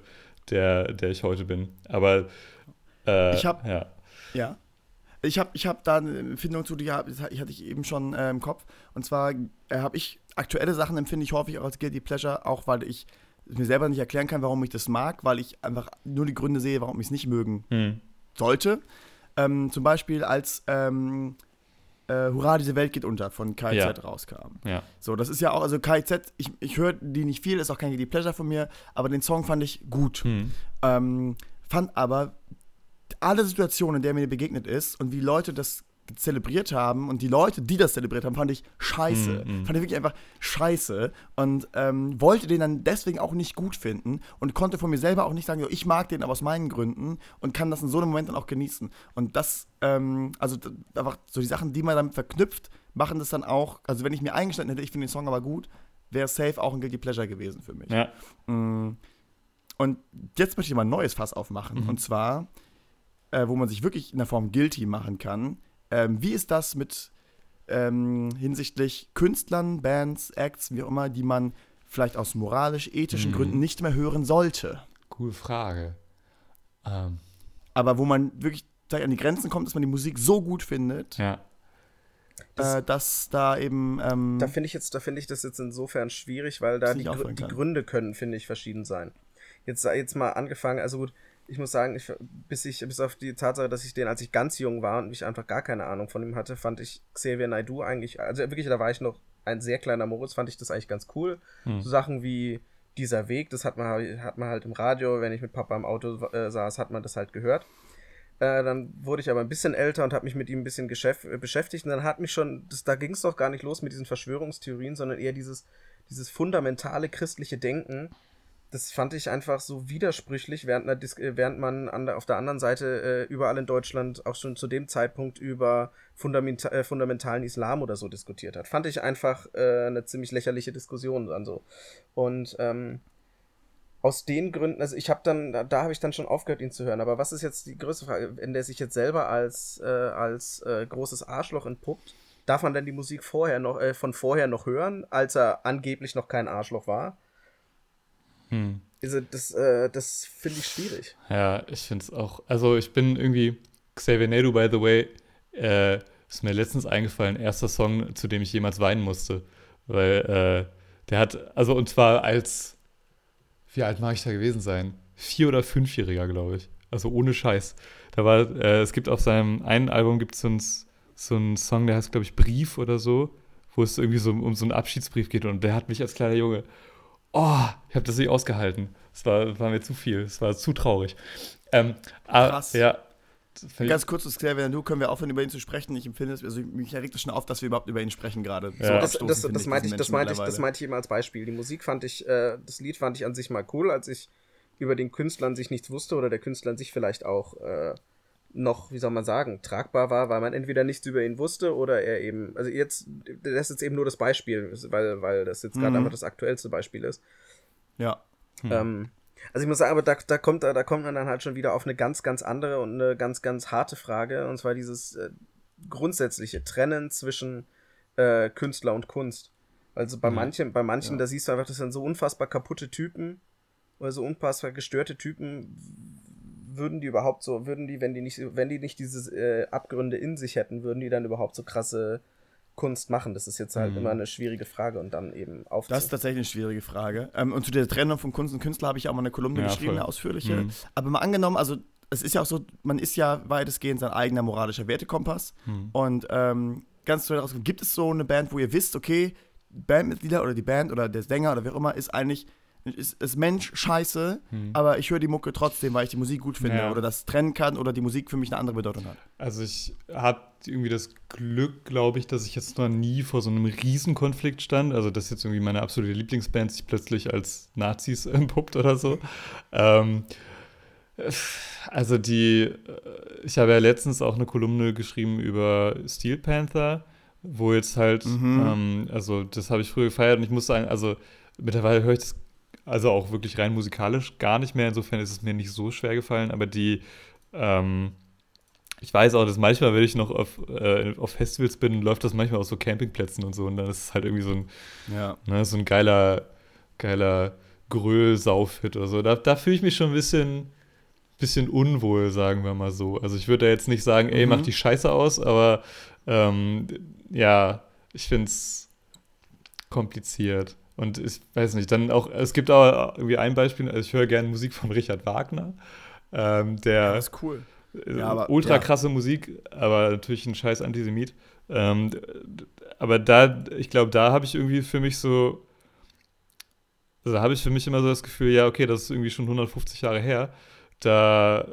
der, der ich heute bin. Aber äh, ich habe ja. ja. Ich habe ich hab da eine Empfindung zu, die hatte ich eben schon äh, im Kopf. Und zwar äh, habe ich aktuelle Sachen empfinde ich häufig auch als Guilty Pleasure, auch weil ich mir selber nicht erklären kann, warum ich das mag, weil ich einfach nur die Gründe sehe, warum ich es nicht mögen hm. sollte. Ähm, zum Beispiel als ähm, äh, Hurra, diese Welt geht unter von KIZ ja. rauskam. Ja. So, das ist ja auch, also KIZ, ich, ich höre die nicht viel, ist auch kein Guilty Pleasure von mir, aber den Song fand ich gut. Hm. Ähm, fand aber alle Situationen, in der mir begegnet ist und wie Leute das zelebriert haben und die Leute, die das zelebriert haben, fand ich scheiße. Mm, mm. Fand ich wirklich einfach scheiße und ähm, wollte den dann deswegen auch nicht gut finden und konnte von mir selber auch nicht sagen, ich mag den aber aus meinen Gründen und kann das in so einem Moment dann auch genießen. Und das, ähm, also einfach so die Sachen, die man damit verknüpft, machen das dann auch, also wenn ich mir eingestanden hätte, ich finde den Song aber gut, wäre safe auch ein Guilty Pleasure gewesen für mich. Ja. Mm. Und jetzt möchte ich mal ein neues Fass aufmachen. Mhm. Und zwar, äh, wo man sich wirklich in der Form guilty machen kann. Ähm, wie ist das mit ähm, hinsichtlich Künstlern, Bands, Acts, wie auch immer, die man vielleicht aus moralisch-ethischen mhm. Gründen nicht mehr hören sollte? Coole Frage. Ähm. Aber wo man wirklich an die Grenzen kommt, dass man die Musik so gut findet, ja. Das, äh, dass da eben. Ähm, da finde ich jetzt, ich das jetzt insofern schwierig, weil da die, die Gründe können, finde ich, verschieden sein. Jetzt, jetzt mal angefangen, also gut, ich muss sagen, ich, bis ich, bis auf die Tatsache, dass ich den, als ich ganz jung war und ich einfach gar keine Ahnung von ihm hatte, fand ich Xavier Naidoo eigentlich, also wirklich, da war ich noch ein sehr kleiner Moritz, fand ich das eigentlich ganz cool. Hm. So Sachen wie dieser Weg, das hat man, hat man halt im Radio, wenn ich mit Papa im Auto äh, saß, hat man das halt gehört. Äh, dann wurde ich aber ein bisschen älter und habe mich mit ihm ein bisschen äh, beschäftigt. Und dann hat mich schon, das, da ging es doch gar nicht los mit diesen Verschwörungstheorien, sondern eher dieses, dieses fundamentale christliche Denken. Das fand ich einfach so widersprüchlich, während, äh, während man an der, auf der anderen Seite äh, überall in Deutschland auch schon zu dem Zeitpunkt über fundamenta äh, fundamentalen Islam oder so diskutiert hat. Fand ich einfach äh, eine ziemlich lächerliche Diskussion dann so. Und ähm, aus den Gründen, also ich habe dann, da, da habe ich dann schon aufgehört, ihn zu hören. Aber was ist jetzt die größte Frage, wenn der sich jetzt selber als, äh, als äh, großes Arschloch entpuppt, darf man dann die Musik vorher noch, von vorher noch hören, als er angeblich noch kein Arschloch war? Hm. Also das, äh, das finde ich schwierig. Ja, ich finde es auch. Also ich bin irgendwie, Xavier Naidoo, by the way, äh, ist mir letztens eingefallen, erster Song, zu dem ich jemals weinen musste. Weil äh, der hat, also und zwar als wie alt mag ich da gewesen sein? Vier- oder fünfjähriger, glaube ich. Also ohne Scheiß. Da war, äh, es gibt auf seinem einen Album gibt so es so einen Song, der heißt, glaube ich, Brief oder so, wo es irgendwie so um so einen Abschiedsbrief geht und der hat mich als kleiner Junge, oh, ich habe das nicht ausgehalten. Es war, war mir zu viel, es war zu traurig. Ähm, Krass. Ja, Ganz kurz, Xavier du können wir aufhören, über ihn zu sprechen. Ich empfinde es, also mich regt es schon auf, dass wir überhaupt über ihn sprechen gerade. Ja. Das, das, das, meinte ich, das, meinte ich, das meinte ich eben als Beispiel. Die Musik fand ich, äh, das Lied fand ich an sich mal cool, als ich über den Künstler an sich nichts wusste oder der Künstler an sich vielleicht auch äh, noch, wie soll man sagen, tragbar war, weil man entweder nichts über ihn wusste oder er eben, also jetzt, das ist jetzt eben nur das Beispiel, weil, weil das jetzt gerade mhm. einfach das aktuellste Beispiel ist. Ja. Hm. Ähm, also ich muss sagen, aber da, da, kommt, da, da kommt man dann halt schon wieder auf eine ganz, ganz andere und eine ganz, ganz harte Frage. Und zwar dieses äh, grundsätzliche Trennen zwischen äh, Künstler und Kunst. Also bei mhm. manchen, bei manchen, ja. da siehst du einfach, das sind so unfassbar kaputte Typen oder so unfassbar gestörte Typen. Würden die überhaupt so, würden die, wenn die nicht, wenn die nicht diese äh, Abgründe in sich hätten, würden die dann überhaupt so krasse Kunst machen? Das ist jetzt halt mhm. immer eine schwierige Frage und dann eben auf. Das ist tatsächlich eine schwierige Frage. Ähm, und zu der Trennung von Kunst und Künstler habe ich auch mal eine Kolumne ja, geschrieben, voll. eine ausführliche. Mhm. Aber mal angenommen, also es ist ja auch so, man ist ja weitestgehend sein eigener moralischer Wertekompass. Mhm. Und ähm, ganz zu daraus gibt es so eine Band, wo ihr wisst, okay, Bandmitglieder oder die Band oder der Sänger oder wer auch immer ist eigentlich ist, ist Mensch scheiße, hm. aber ich höre die Mucke trotzdem, weil ich die Musik gut finde ja. oder das trennen kann oder die Musik für mich eine andere Bedeutung hat. Also ich habe irgendwie das Glück, glaube ich, dass ich jetzt noch nie vor so einem Riesenkonflikt stand. Also dass jetzt irgendwie meine absolute Lieblingsband sich plötzlich als Nazis entpuppt oder so. ähm, also die, äh, ich habe ja letztens auch eine Kolumne geschrieben über Steel Panther, wo jetzt halt, mhm. ähm, also das habe ich früher gefeiert und ich muss sagen, also mittlerweile höre ich das also auch wirklich rein musikalisch gar nicht mehr. Insofern ist es mir nicht so schwer gefallen, aber die, ähm, ich weiß auch, dass manchmal, wenn ich noch auf, äh, auf Festivals bin, läuft das manchmal auf so Campingplätzen und so und dann ist es halt irgendwie so ein, ja. ne, so ein geiler, geiler Gröl-Saufhit oder so. Da, da fühle ich mich schon ein bisschen, bisschen unwohl, sagen wir mal so. Also ich würde da jetzt nicht sagen, ey, mhm. mach die Scheiße aus, aber ähm, ja, ich finde es kompliziert. Und ich weiß nicht, dann auch, es gibt auch irgendwie ein Beispiel, also ich höre gerne Musik von Richard Wagner. Ähm, der ja, das ist cool. Äh, ja, aber, ultra krasse ja. Musik, aber natürlich ein scheiß Antisemit. Ähm, aber da, ich glaube, da habe ich irgendwie für mich so, also habe ich für mich immer so das Gefühl, ja, okay, das ist irgendwie schon 150 Jahre her. Da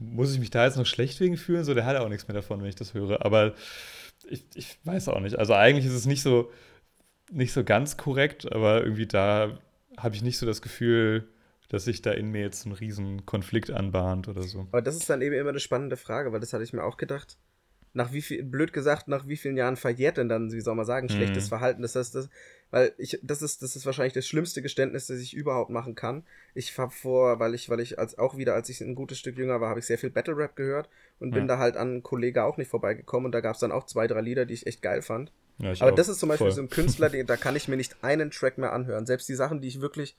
muss ich mich da jetzt noch schlecht wegen fühlen? So, der hat auch nichts mehr davon, wenn ich das höre. Aber ich, ich weiß auch nicht. Also eigentlich ist es nicht so, nicht so ganz korrekt, aber irgendwie da habe ich nicht so das Gefühl, dass sich da in mir jetzt ein riesen Konflikt anbahnt oder so. Aber das ist dann eben immer eine spannende Frage, weil das hatte ich mir auch gedacht. Nach wie viel, blöd gesagt, nach wie vielen Jahren verjährt denn dann, wie soll man sagen, schlechtes mhm. Verhalten? Das heißt, das, weil ich, das ist, das ist wahrscheinlich das schlimmste Geständnis, das ich überhaupt machen kann. Ich habe vor, weil ich, weil ich als auch wieder, als ich ein gutes Stück jünger war, habe ich sehr viel Battle Rap gehört und bin da halt an einen Kollege auch nicht vorbeigekommen und da gab es dann auch zwei, drei Lieder, die ich echt geil fand. Ja, Aber auch. das ist zum Beispiel Voll. so ein Künstler, den, da kann ich mir nicht einen Track mehr anhören. Selbst die Sachen, die ich wirklich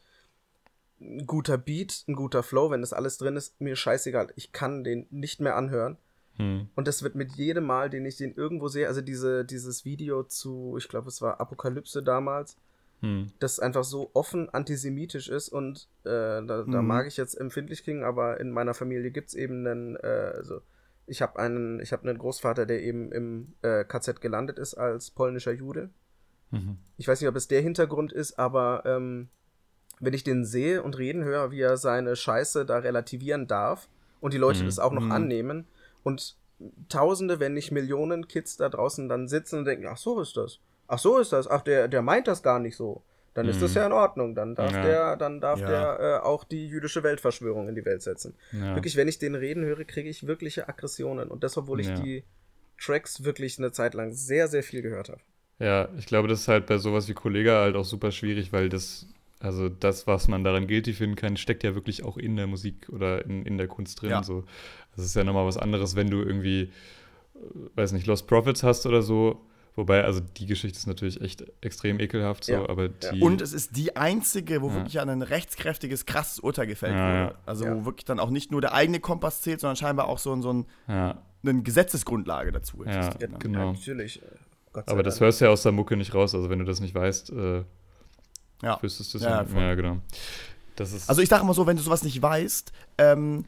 ein guter Beat, ein guter Flow, wenn das alles drin ist, mir scheißegal. Ich kann den nicht mehr anhören. Hm. Und das wird mit jedem Mal, den ich den irgendwo sehe, also diese, dieses Video zu, ich glaube, es war Apokalypse damals, hm. das einfach so offen antisemitisch ist und äh, da, da hm. mag ich jetzt empfindlich klingen, aber in meiner Familie gibt es eben einen, äh, also ich habe einen, ich habe einen Großvater, der eben im äh, KZ gelandet ist als polnischer Jude. Mhm. Ich weiß nicht, ob es der Hintergrund ist, aber ähm, wenn ich den sehe und reden höre, wie er seine Scheiße da relativieren darf und die Leute mhm. das auch noch mhm. annehmen und Tausende, wenn nicht Millionen Kids da draußen dann sitzen und denken, ach so ist das, ach so ist das, ach der, der meint das gar nicht so, dann mhm. ist das mhm. ja in Ordnung, dann darf ja. der, dann darf ja. der äh, auch die jüdische Weltverschwörung in die Welt setzen. Ja. Wirklich, wenn ich den reden höre, kriege ich wirkliche Aggressionen und das, obwohl ich die Tracks wirklich eine Zeit lang sehr, sehr viel gehört habe. Ja, ich glaube, das ist halt bei sowas wie Kollega halt auch super schwierig, weil das also das, was man daran guilty finden kann, steckt ja wirklich auch in der Musik oder in, in der Kunst drin. Ja. So. Das ist ja nochmal was anderes, wenn du irgendwie, äh, weiß nicht, Lost Profits hast oder so. Wobei, also die Geschichte ist natürlich echt extrem ekelhaft, so, ja. aber die. Und es ist die einzige, wo ja. wirklich ein rechtskräftiges, krasses Urteil gefällt wurde. Also wo wirklich dann auch nicht nur der eigene Kompass zählt, sondern scheinbar auch so, so ein, eine Gesetzesgrundlage dazu existiert. Ja, ne? genau. natürlich. Äh, aber das hörst du ja aus der Mucke nicht raus. Also wenn du das nicht weißt, äh, ja. Wüsstest du es ja, ja, genau. also ich sage immer so, wenn du sowas nicht weißt, ähm,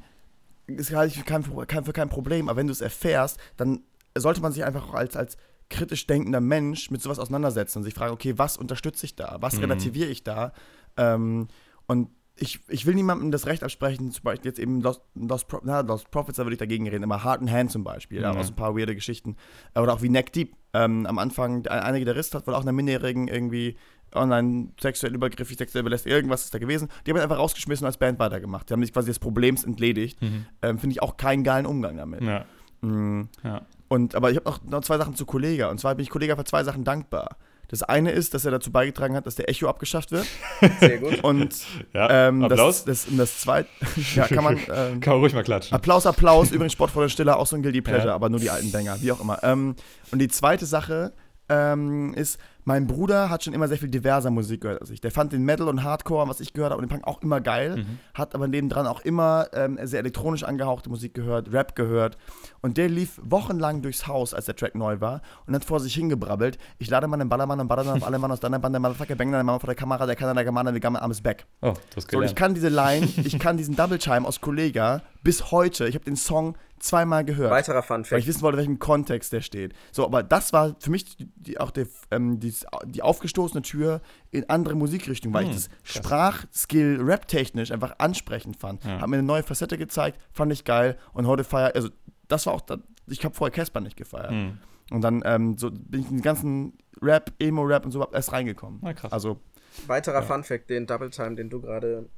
ist halt für kein, kein, für kein Problem, aber wenn du es erfährst, dann sollte man sich einfach auch als, als kritisch denkender Mensch mit sowas auseinandersetzen und sich fragen, okay, was unterstütze ich da? Was mhm. relativiere ich da? Ähm, und ich, ich will niemandem das Recht absprechen, zum Beispiel jetzt eben Lost, Lost, Pro, na, Lost Profits, da würde ich dagegen reden, immer Heart and Hand zum Beispiel, mhm. ja, aus ein paar weirde Geschichten. Oder auch wie Neck Deep. Ähm, am Anfang, ein Gitarrist hat wohl auch einer Minderjährigen irgendwie online sexuell übergriffig, sexuell belässt, irgendwas ist da gewesen. Die haben ihn einfach rausgeschmissen und als Band weitergemacht. Die haben sich quasi des Problems entledigt. Mhm. Ähm, Finde ich auch keinen geilen Umgang damit. Ja. Mhm. ja. Und, aber ich habe noch, noch zwei Sachen zu Kollega. Und zwar bin ich Kollega für zwei Sachen dankbar. Das eine ist, dass er dazu beigetragen hat, dass der Echo abgeschafft wird. Sehr gut. Und ja, ähm, Applaus. Das, das, das zweite, ja, kann man. Ähm, kann man ruhig mal klatschen. Applaus, Applaus. Übrigens Sport vor der Stille, auch so ein Guilty Pleasure, ja. aber nur die alten Banger, wie auch immer. Ähm, und die zweite Sache ähm, ist, mein Bruder hat schon immer sehr viel diverser Musik gehört als ich. Der fand den Metal und Hardcore, was ich gehört habe, und den Punk auch immer geil. Mhm. Hat aber nebendran auch immer ähm, sehr elektronisch angehauchte Musik gehört, Rap gehört. Und der lief wochenlang durchs Haus, als der Track neu war, und hat vor sich hingebrabbelt. Ich lade mal einen Ballermann und Ballermann auf alle Mann aus deiner Band, der Motherfucker bang deine Mama vor der Kamera, der kann der Gemana, der Gamme armes Back. Oh, das so, ich kann diese Line, ich kann diesen Double Chime aus Kollega bis heute. Ich habe den Song zweimal gehört. Weiterer Fun Fact. Weil ich wissen wollte, welchem Kontext der steht. So, aber das war für mich die, auch der, ähm, die, die aufgestoßene Tür in andere Musikrichtungen, weil hm, ich das Sprachskill rap-technisch einfach ansprechend fand. Ja. Hat mir eine neue Facette gezeigt, fand ich geil und heute feier, also das war auch, ich habe vorher Casper nicht gefeiert. Hm. Und dann ähm, so bin ich in den ganzen Rap, Emo-Rap und so erst reingekommen. Na, krass. Also, Weiterer ja. Fun Fact, den Double Time, den du gerade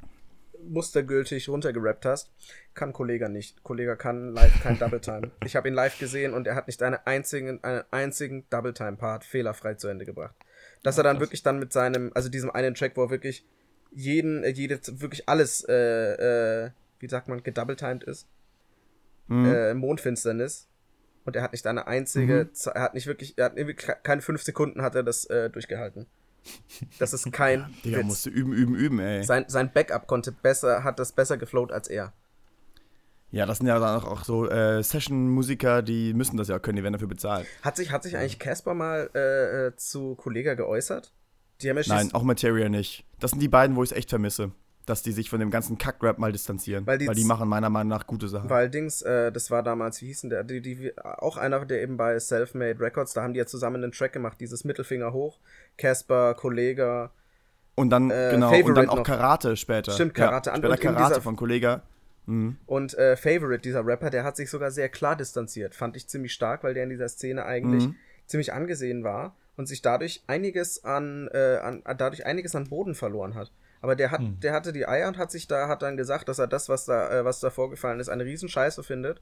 mustergültig runtergerappt hast, kann Kollege nicht. Kollege kann live kein Double Time. Ich habe ihn live gesehen und er hat nicht einen einzigen, einen einzigen Double Time Part fehlerfrei zu Ende gebracht. Dass er dann wirklich dann mit seinem, also diesem einen Track, wo er wirklich jeden, äh, jede, wirklich alles, äh, äh, wie sagt man, gedoubletimed ist. Mhm. Äh, Mondfinsternis. Und er hat nicht eine einzige, mhm. er hat nicht wirklich, er hat keine fünf Sekunden hat er das äh, durchgehalten. Das ist kein. Ja, Digga, Witz. musste üben, üben, üben, ey. Sein, sein Backup konnte besser, hat das besser geflowt als er. Ja, das sind ja dann auch so äh, Session-Musiker, die müssen das ja können, die werden dafür bezahlt. Hat sich, hat sich eigentlich Casper mal äh, äh zu Kollega geäußert? Nein, auch Materia nicht. Das sind die beiden, wo ich es echt vermisse dass die sich von dem ganzen Kack-Rap mal distanzieren. Weil die, weil die, machen meiner Meinung nach gute Sachen. Weil Dings, äh, das war damals, wie hieß denn der? Die, die, auch einer, der eben bei Selfmade Records, da haben die ja zusammen einen Track gemacht, dieses Mittelfinger hoch. Casper, Kollega. Und dann, äh, genau, Favorite und dann auch noch. Karate später. Stimmt, Karate. Ja, später Karate von Kollega. Mhm. Und äh, Favorite, dieser Rapper, der hat sich sogar sehr klar distanziert. Fand ich ziemlich stark, weil der in dieser Szene eigentlich mhm. ziemlich angesehen war und sich dadurch einiges an, äh, an dadurch einiges an Boden verloren hat. Aber der hat, mhm. der hatte die Eier und hat sich da, hat dann gesagt, dass er das, was da, äh, was da vorgefallen ist, eine Riesenscheiße findet.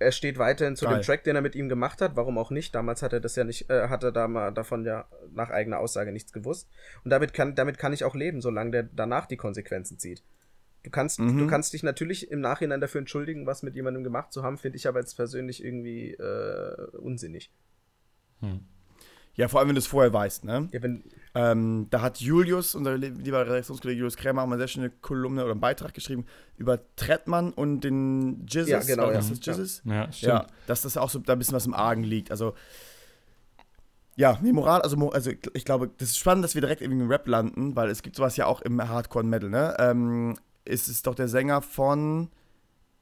Er steht weiterhin zu Geil. dem Track, den er mit ihm gemacht hat. Warum auch nicht? Damals hat er das ja nicht, äh, hat er da mal davon ja nach eigener Aussage nichts gewusst. Und damit kann, damit kann ich auch leben, solange der danach die Konsequenzen zieht. Du kannst, mhm. du kannst dich natürlich im Nachhinein dafür entschuldigen, was mit jemandem gemacht zu haben, finde ich aber jetzt persönlich irgendwie äh, unsinnig. Hm. Ja, vor allem, wenn du es vorher weißt, ne? Ja, wenn ähm, da hat Julius, unser lieber Redaktionskollege Julius Krämer, auch mal sehr schöne Kolumne oder einen Beitrag geschrieben über Trettmann und den Jizzes. Ja, genau. Ja. Ist das Jizzes? Ja, stimmt. Ja, dass das auch so da ein bisschen was im Argen liegt. Also, ja, nee, Moral, also, also ich glaube, das ist spannend, dass wir direkt irgendwie im Rap landen, weil es gibt sowas ja auch im Hardcore Metal, ne? Ähm, ist es doch der Sänger von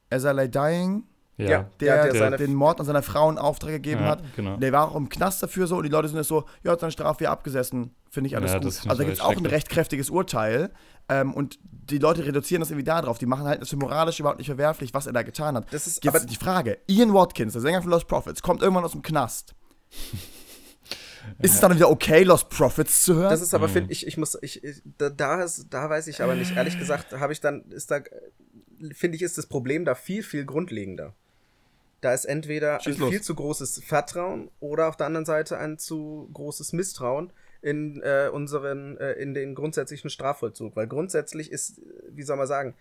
As I Lay Dying. Ja, der, der, der den Mord an seiner Frau in Auftrag gegeben ja, hat. Genau. Der war auch im Knast dafür so und die Leute sind jetzt so, ja, hat seine Strafe ja abgesessen. Finde ich alles ja, gut. Also da gibt es auch ein recht kräftiges Urteil. Ähm, und die Leute reduzieren das irgendwie darauf. Die machen halt das für moralisch überhaupt nicht verwerflich, was er da getan hat. Das ist Jetzt aber die Frage: Ian Watkins, der Sänger von Lost Prophets, kommt irgendwann aus dem Knast. Ist es dann wieder okay, Lost Profits zu hören? Das ist aber, mhm. finde ich, ich muss, ich, da, da, ist, da weiß ich aber nicht, ehrlich gesagt, habe ich dann, ist da, finde ich, ist das Problem da viel, viel grundlegender. Da ist entweder Schieß ein los. viel zu großes Vertrauen oder auf der anderen Seite ein zu großes Misstrauen in äh, unseren, äh, in den grundsätzlichen Strafvollzug. Weil grundsätzlich ist, wie soll man sagen,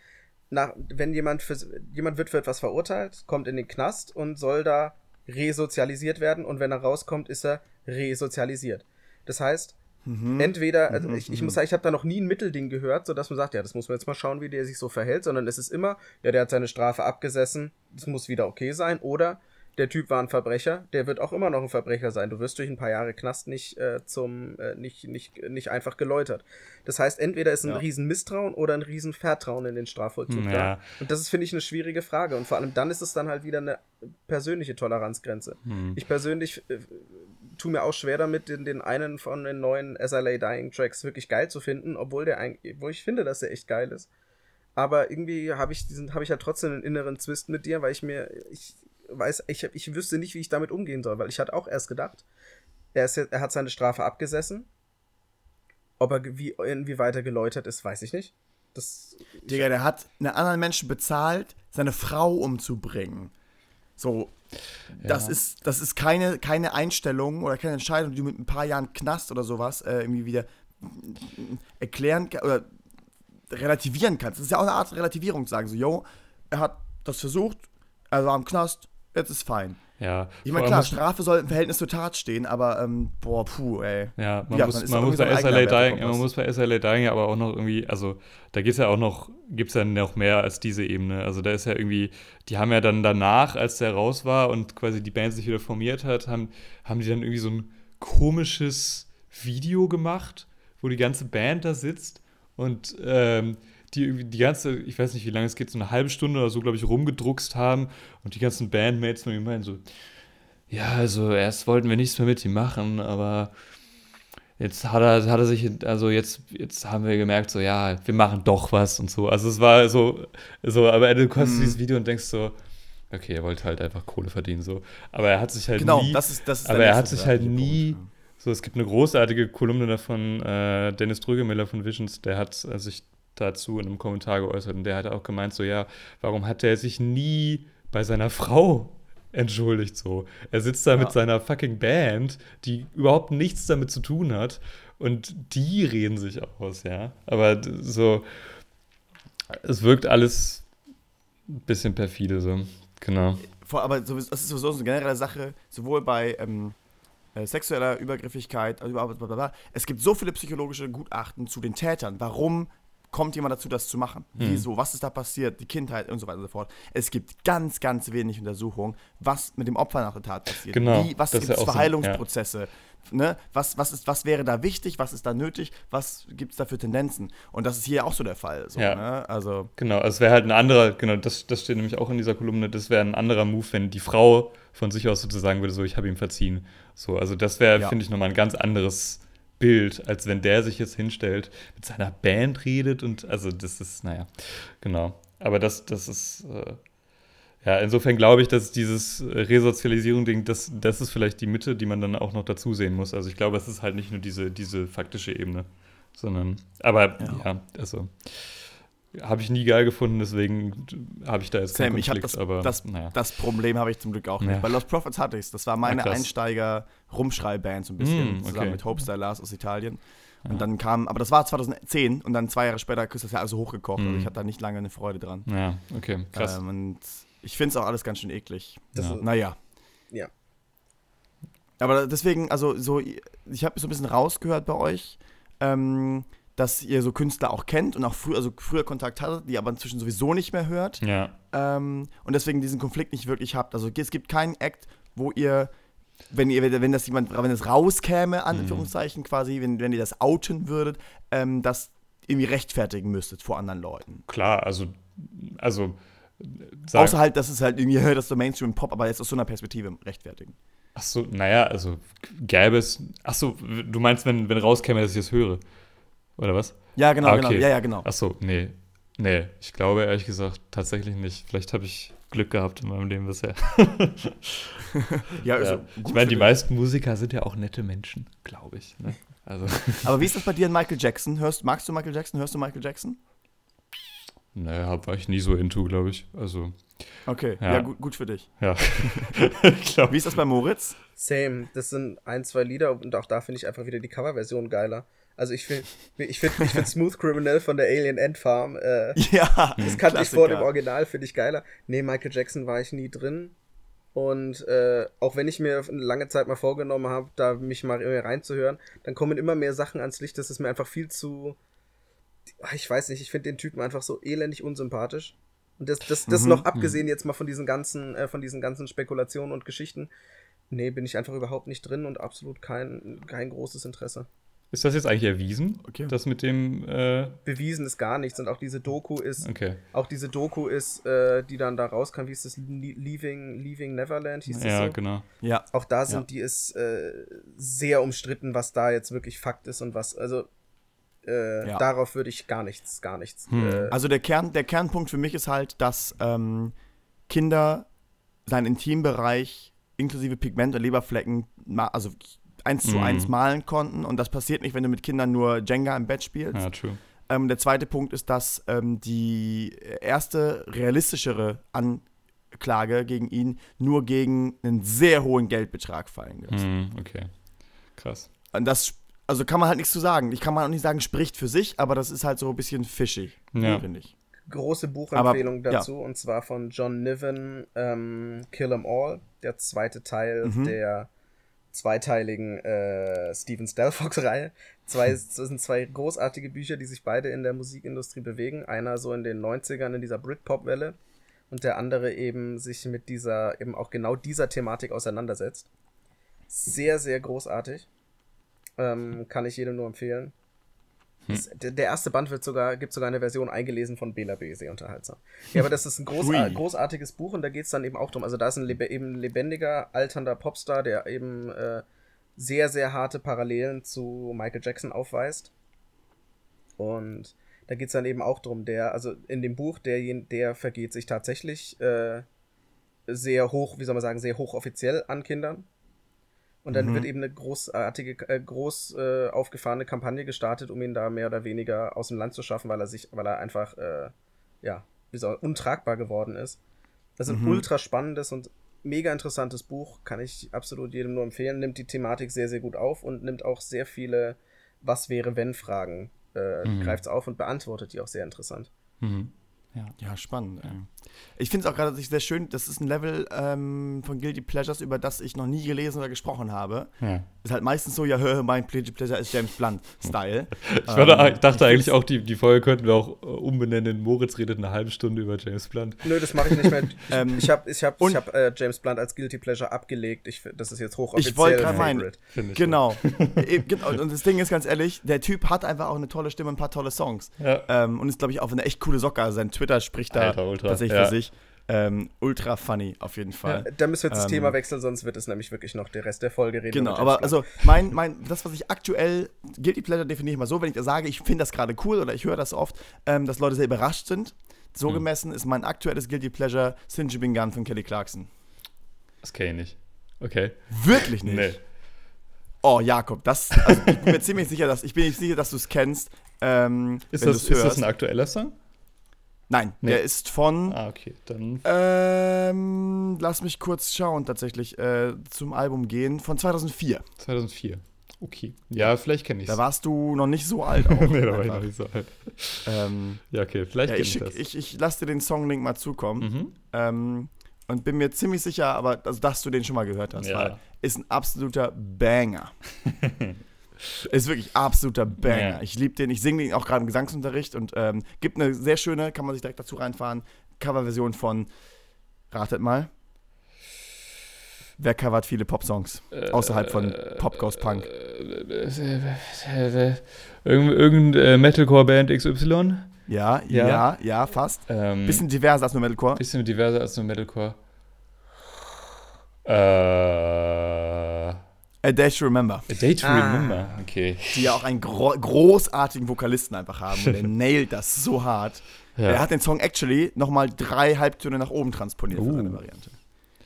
nach, wenn jemand für, jemand wird für etwas verurteilt, kommt in den Knast und soll da resozialisiert werden und wenn er rauskommt, ist er resozialisiert. Das heißt, Mhm. Entweder, also mhm, ich, ich muss mhm. sagen, ich habe da noch nie ein Mittelding gehört, sodass man sagt, ja, das muss man jetzt mal schauen, wie der sich so verhält, sondern es ist immer, ja, der hat seine Strafe abgesessen, das muss wieder okay sein, oder der Typ war ein Verbrecher, der wird auch immer noch ein Verbrecher sein. Du wirst durch ein paar Jahre Knast nicht äh, zum äh, nicht, nicht, nicht einfach geläutert. Das heißt, entweder ist ein ja. riesen Misstrauen oder ein riesen Vertrauen in den Strafvollzug ja. da. Und das ist, finde ich, eine schwierige Frage. Und vor allem dann ist es dann halt wieder eine persönliche Toleranzgrenze. Hm. Ich persönlich äh, tue mir auch schwer damit, den, den einen von den neuen SLA Dying Tracks wirklich geil zu finden, obwohl der eigentlich, wo ich finde, dass der echt geil ist. Aber irgendwie habe ich diesen, habe ich ja trotzdem einen inneren Zwist mit dir, weil ich mir, ich, weiß, ich, ich wüsste nicht, wie ich damit umgehen soll, weil ich hatte auch erst gedacht, er, ist, er hat seine Strafe abgesessen. Ob er wie, inwieweit er geläutert ist, weiß ich nicht. Das, Digga, der hat einen anderen Menschen bezahlt, seine Frau umzubringen. So, ja. das ist, das ist keine, keine Einstellung oder keine Entscheidung, die du mit ein paar Jahren Knast oder sowas äh, irgendwie wieder erklären oder relativieren kannst. Das ist ja auch eine Art Relativierung, zu sagen so, yo, er hat das versucht, er war im Knast, jetzt ist fein. Ja. Ich meine, klar, Strafe soll im Verhältnis zur Tat stehen, aber ähm, boah, puh, ey. Ja, man, ja, muss, man, muss bei SLA Dying, man muss bei SLA Dying ja aber auch noch irgendwie, also da gibt es ja auch noch, gibt es ja noch mehr als diese Ebene. Also da ist ja irgendwie, die haben ja dann danach, als der raus war und quasi die Band sich wieder formiert hat, haben, haben die dann irgendwie so ein komisches Video gemacht, wo die ganze Band da sitzt und ähm, die irgendwie die ganze, ich weiß nicht, wie lange es geht, so eine halbe Stunde oder so, glaube ich, rumgedruckst haben und die ganzen Bandmates ihm meinen so, ja, also erst wollten wir nichts mehr mit ihm machen, aber jetzt hat er, hat er sich, also jetzt, jetzt haben wir gemerkt, so, ja, wir machen doch was und so. Also es war so, so aber du guckst mm. dieses Video und denkst so, okay, er wollte halt einfach Kohle verdienen, so. Aber er hat sich halt genau, nie, das ist, das ist aber er hat sich halt nie, so, es gibt eine großartige Kolumne davon, äh, Dennis Drügemiller von Visions, der hat äh, sich dazu in einem Kommentar geäußert und der hat auch gemeint, so ja, warum hat er sich nie bei seiner Frau entschuldigt so? Er sitzt da ja. mit seiner fucking Band, die überhaupt nichts damit zu tun hat und die reden sich aus, ja. Aber so, es wirkt alles ein bisschen perfide so, genau. Aber das ist sowieso eine generelle Sache, sowohl bei ähm, äh, sexueller Übergriffigkeit, also blablabla. es gibt so viele psychologische Gutachten zu den Tätern, warum kommt jemand dazu, das zu machen? Mhm. Wieso? Was ist da passiert? Die Kindheit und so weiter und so fort. Es gibt ganz, ganz wenig Untersuchungen, was mit dem Opfer nach der Tat passiert. Genau. Wie, was gibt es für Heilungsprozesse? Ja. Ne? Was, was, ist, was wäre da wichtig? Was ist da nötig? Was gibt es da für Tendenzen? Und das ist hier auch so der Fall. So, ja. Ne? Also genau, also es wäre halt ein anderer, genau, das, das steht nämlich auch in dieser Kolumne, das wäre ein anderer Move, wenn die Frau von sich aus sozusagen würde, so, ich habe ihm verziehen. So, also das wäre, ja. finde ich, nochmal ein ganz anderes Bild, als wenn der sich jetzt hinstellt, mit seiner Band redet und also das ist, naja, genau. aber das, das ist, äh, ja, insofern glaube ich, dass dieses Resozialisierung-Ding, das, das ist vielleicht die Mitte, die man dann auch noch dazu sehen muss. Also ich glaube, es ist halt nicht nur diese, diese faktische Ebene, sondern, aber ja, ja also habe ich nie geil gefunden, deswegen habe ich da jetzt Sam, keinen Konflikt, ich das, aber das, naja. das Problem habe ich zum Glück auch nicht. Ja. Bei Lost Prophets hatte ich es. Das war meine Einsteiger-Rumschrei-Band so ein bisschen, mm, okay. zusammen mit Hope Lars aus Italien. Und ja. dann kam, aber das war 2010 und dann zwei Jahre später ist das ja also hochgekocht. Mm. Also ich hatte da nicht lange eine Freude dran. Ja, okay, krass. Ähm, und ich finde es auch alles ganz schön eklig. Ja. Naja. Ja. Aber deswegen, also so, ich habe so ein bisschen rausgehört bei euch. Ähm, dass ihr so Künstler auch kennt und auch früher, also früher Kontakt hattet, die aber inzwischen sowieso nicht mehr hört. Ja. Ähm, und deswegen diesen Konflikt nicht wirklich habt. Also es gibt keinen Act, wo ihr, wenn ihr, wenn das jemand, wenn es rauskäme, an mhm. Anführungszeichen quasi, wenn, wenn ihr das outen würdet, ähm, das irgendwie rechtfertigen müsstet vor anderen Leuten. Klar, also, also Außer halt, dass es halt irgendwie, das so Mainstream Pop, aber jetzt aus so einer Perspektive rechtfertigen. Ach so, naja, also gäbe es. Ach so, du meinst, wenn, wenn rauskäme, dass ich es höre? Oder was? Ja, genau, ah, genau. okay. genau. Ja, ja, genau. Achso, nee. Nee, ich glaube ehrlich gesagt tatsächlich nicht. Vielleicht habe ich Glück gehabt in meinem Leben bisher. ja, also ja. Ich meine, die dich. meisten Musiker sind ja auch nette Menschen, glaube ich. Ne? Also. Aber wie ist das bei dir in Michael Jackson? Hörst, magst du Michael Jackson? Hörst du Michael Jackson? Naja, war ich nie so into, glaube ich. Also. Okay, ja, ja gut, gut, für dich. Ja. Wie ist das bei Moritz? Same. Das sind ein, zwei Lieder und auch da finde ich einfach wieder die Coverversion geiler. Also ich finde ich find, ich find Smooth Criminal von der Alien End Farm. Äh, ja, das kannte ich vor dem Original, finde ich geiler. Nee, Michael Jackson war ich nie drin. Und äh, auch wenn ich mir eine lange Zeit mal vorgenommen habe, da mich mal reinzuhören, dann kommen immer mehr Sachen ans Licht. Das ist mir einfach viel zu. Ich weiß nicht, ich finde den Typen einfach so elendig unsympathisch. Und das, das, das mhm, noch abgesehen jetzt mal von diesen ganzen, äh, von diesen ganzen Spekulationen und Geschichten. Nee, bin ich einfach überhaupt nicht drin und absolut kein, kein großes Interesse. Ist das jetzt eigentlich erwiesen? Okay. Das mit dem. Äh Bewiesen ist gar nichts und auch diese Doku ist. Okay. Auch diese Doku ist, äh, die dann da rauskam, wie ist das? Leaving, Leaving Neverland hieß das ja, so? genau. Ja. Auch da sind, ja. die ist äh, sehr umstritten, was da jetzt wirklich Fakt ist und was. Also. Äh, ja. Darauf würde ich gar nichts, gar nichts. Hm. Äh, also der, Kern, der Kernpunkt für mich ist halt, dass ähm, Kinder seinen Intimbereich inklusive Pigment und Leberflecken, also eins mhm. zu eins malen konnten. Und das passiert nicht, wenn du mit Kindern nur Jenga im Bett spielst. Ja, true. Ähm, der zweite Punkt ist, dass ähm, die erste realistischere Anklage gegen ihn nur gegen einen sehr hohen Geldbetrag fallen wird. Mhm, okay. Krass. Und das, also kann man halt nichts zu sagen. Ich kann mal auch nicht sagen, spricht für sich, aber das ist halt so ein bisschen fischig, ja. finde ich. Große Buchempfehlung aber, dazu, ja. und zwar von John Niven, ähm, Kill 'em All, der zweite Teil mhm. der zweiteiligen äh, Steven Stelfox-Reihe. Zwei, das sind zwei großartige Bücher, die sich beide in der Musikindustrie bewegen. Einer so in den 90ern in dieser Britpop-Welle und der andere eben sich mit dieser, eben auch genau dieser Thematik auseinandersetzt. Sehr, sehr großartig. Ähm, kann ich jedem nur empfehlen. Das, hm. der erste Band wird sogar, gibt sogar eine Version eingelesen von Bela B. Sehr unterhaltsam. Ja, aber das ist ein großar großartiges Buch und da geht es dann eben auch drum. Also da ist ein lebe eben lebendiger, alternder Popstar, der eben äh, sehr, sehr harte Parallelen zu Michael Jackson aufweist. Und da geht es dann eben auch drum, der, also in dem Buch, der, der vergeht sich tatsächlich äh, sehr hoch, wie soll man sagen, sehr hochoffiziell an Kindern. Und dann mhm. wird eben eine großartige, äh, groß äh, aufgefahrene Kampagne gestartet, um ihn da mehr oder weniger aus dem Land zu schaffen, weil er sich, weil er einfach, äh, ja, wie soll, untragbar geworden ist. Das ist ein mhm. ultra spannendes und mega interessantes Buch, kann ich absolut jedem nur empfehlen. Nimmt die Thematik sehr, sehr gut auf und nimmt auch sehr viele Was wäre wenn Fragen, äh, mhm. greift es auf und beantwortet die auch sehr interessant. Mhm. Ja. ja, spannend. Ja. Ich finde es auch gerade sehr schön, das ist ein Level ähm, von Guilty Pleasures, über das ich noch nie gelesen oder gesprochen habe. Ja. Ist halt meistens so, ja, hör, mein Guilty Pleasure ist James Blunt-Style. ich, ähm, ich, dachte ich eigentlich auch, die, die Folge könnten wir auch äh, umbenennen. Moritz redet eine halbe Stunde über James Blunt. Nö, das mache ich nicht mehr. Ich, ähm, ich habe ich hab, ich hab, äh, James Blunt als Guilty Pleasure abgelegt. Ich, das ist jetzt hochoffiziell. Ich wollte gerade meinen. Genau. und das Ding ist ganz ehrlich, der Typ hat einfach auch eine tolle Stimme und ein paar tolle Songs. Ja. Ähm, und ist, glaube ich, auch eine echt coole Socke. Also sein Twitter spricht da Alter, tatsächlich ja. Sich. Ähm, ultra funny, auf jeden Fall. Ja, da müssen wir jetzt das ähm, Thema wechseln, sonst wird es nämlich wirklich noch der Rest der Folge reden. Genau, aber also mein, mein, das, was ich aktuell, Guilty Pleasure definiere ich mal so, wenn ich sage, ich finde das gerade cool oder ich höre das oft, ähm, dass Leute sehr überrascht sind, So hm. gemessen ist mein aktuelles Guilty Pleasure Sinji Gun von Kelly Clarkson. Das kenne ich nicht. Okay. Wirklich nicht? Nee. Oh, Jakob, das, also ich bin mir ziemlich sicher, dass ich bin nicht sicher, dass du es kennst. Ähm, ist, das, ist das ein aktueller Song? Nein, nee. der ist von. Ah, okay, dann. Ähm, lass mich kurz schauen, tatsächlich, äh, zum Album gehen, von 2004. 2004. Okay. Ja, vielleicht kenne ich es. Da warst du noch nicht so alt. Auch, nee, da war ich noch nicht so alt. Ähm, ja, okay, vielleicht ja, kenne ich, ich das. Ich, ich lasse dir den Songlink mal zukommen. Mhm. Ähm, und bin mir ziemlich sicher, aber also, dass du den schon mal gehört hast, ja. weil ist ein absoluter Banger. ist wirklich absoluter Banger. Ja. Ich liebe den. Ich singe den auch gerade im Gesangsunterricht und ähm, gibt eine sehr schöne, kann man sich direkt dazu reinfahren, Coverversion von, ratet mal, Wer covert viele Popsongs äh, außerhalb von äh, Pop Goes Punk? Äh, irgendein Metalcore-Band XY? Ja, ja, ja, ja fast. Ähm, bisschen diverser als nur Metalcore. Bisschen diverser als nur Metalcore. Äh. A Day to Remember. A Day to ah. Remember, okay. Die ja auch einen gro großartigen Vokalisten einfach haben. Und der nailt das so hart. Ja. Er hat den Song actually nochmal drei Halbtöne nach oben transponiert uh. für seine Variante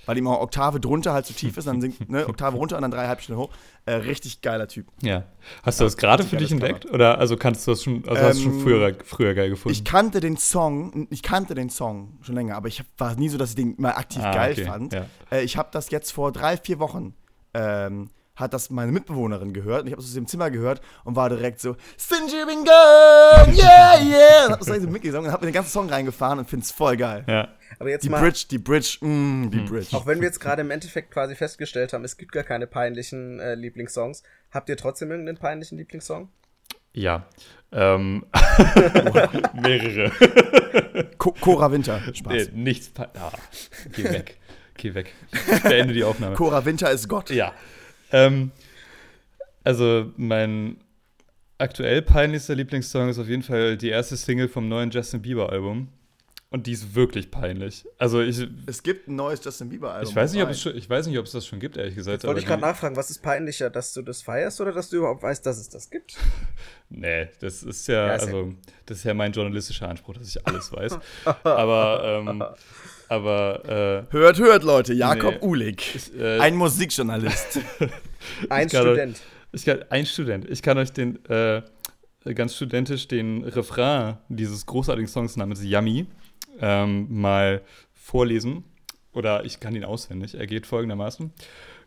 weil ihm auch Oktave drunter halt zu tief ist, dann singt ne, Oktave runter und dann drei Halbstunden hoch. Äh, richtig geiler Typ. Ja. Hast du das gerade für dich entdeckt? Oder also kannst du das schon, also ähm, hast du schon ähm, früher, früher geil gefunden? Ich kannte den Song, ich kannte den Song schon länger, aber ich war nie so, dass ich den mal aktiv ah, geil okay. fand. Ja. Äh, ich habe das jetzt vor drei, vier Wochen ähm, hat das meine Mitbewohnerin gehört und ich habe es aus dem Zimmer gehört und war direkt so Stingy Bingo, yeah, yeah. Und hab so mitgesungen und hab mir den ganzen Song reingefahren und find's voll geil. Ja. Aber jetzt die mal, Bridge, die Bridge, mm, die hm. Bridge. Auch wenn wir jetzt gerade im Endeffekt quasi festgestellt haben, es gibt gar keine peinlichen äh, Lieblingssongs, habt ihr trotzdem irgendeinen peinlichen Lieblingssong? Ja. Ähm, mehrere. Cora Winter. Spaß. Nee, nichts. Ah, geh weg. Geh weg. Ich beende die Aufnahme. Cora Winter ist Gott. Ja. Ähm, also, mein aktuell peinlichster Lieblingssong ist auf jeden Fall die erste Single vom neuen Justin Bieber-Album. Und die ist wirklich peinlich. Also ich. Es gibt ein neues Justin Bieber-Album. Ich, weiß nicht, ob es schon, ich weiß nicht, ob es das schon gibt, ehrlich gesagt. Jetzt wollte ich gerade nachfragen, was ist peinlicher, dass du das feierst oder dass du überhaupt weißt, dass es das gibt? nee, das ist ja, ja also, ja das ist ja mein journalistischer Anspruch, dass ich alles weiß. aber, ähm, aber, äh, Hört, hört, Leute, Jakob nee, Uhlig. Ich, äh, ein Musikjournalist. ein Student. Euch, ich kann, ein Student. Ich kann euch den, äh, ganz studentisch den Refrain dieses großartigen Songs namens Yummy ähm, mal vorlesen. Oder ich kann ihn auswendig. Er geht folgendermaßen.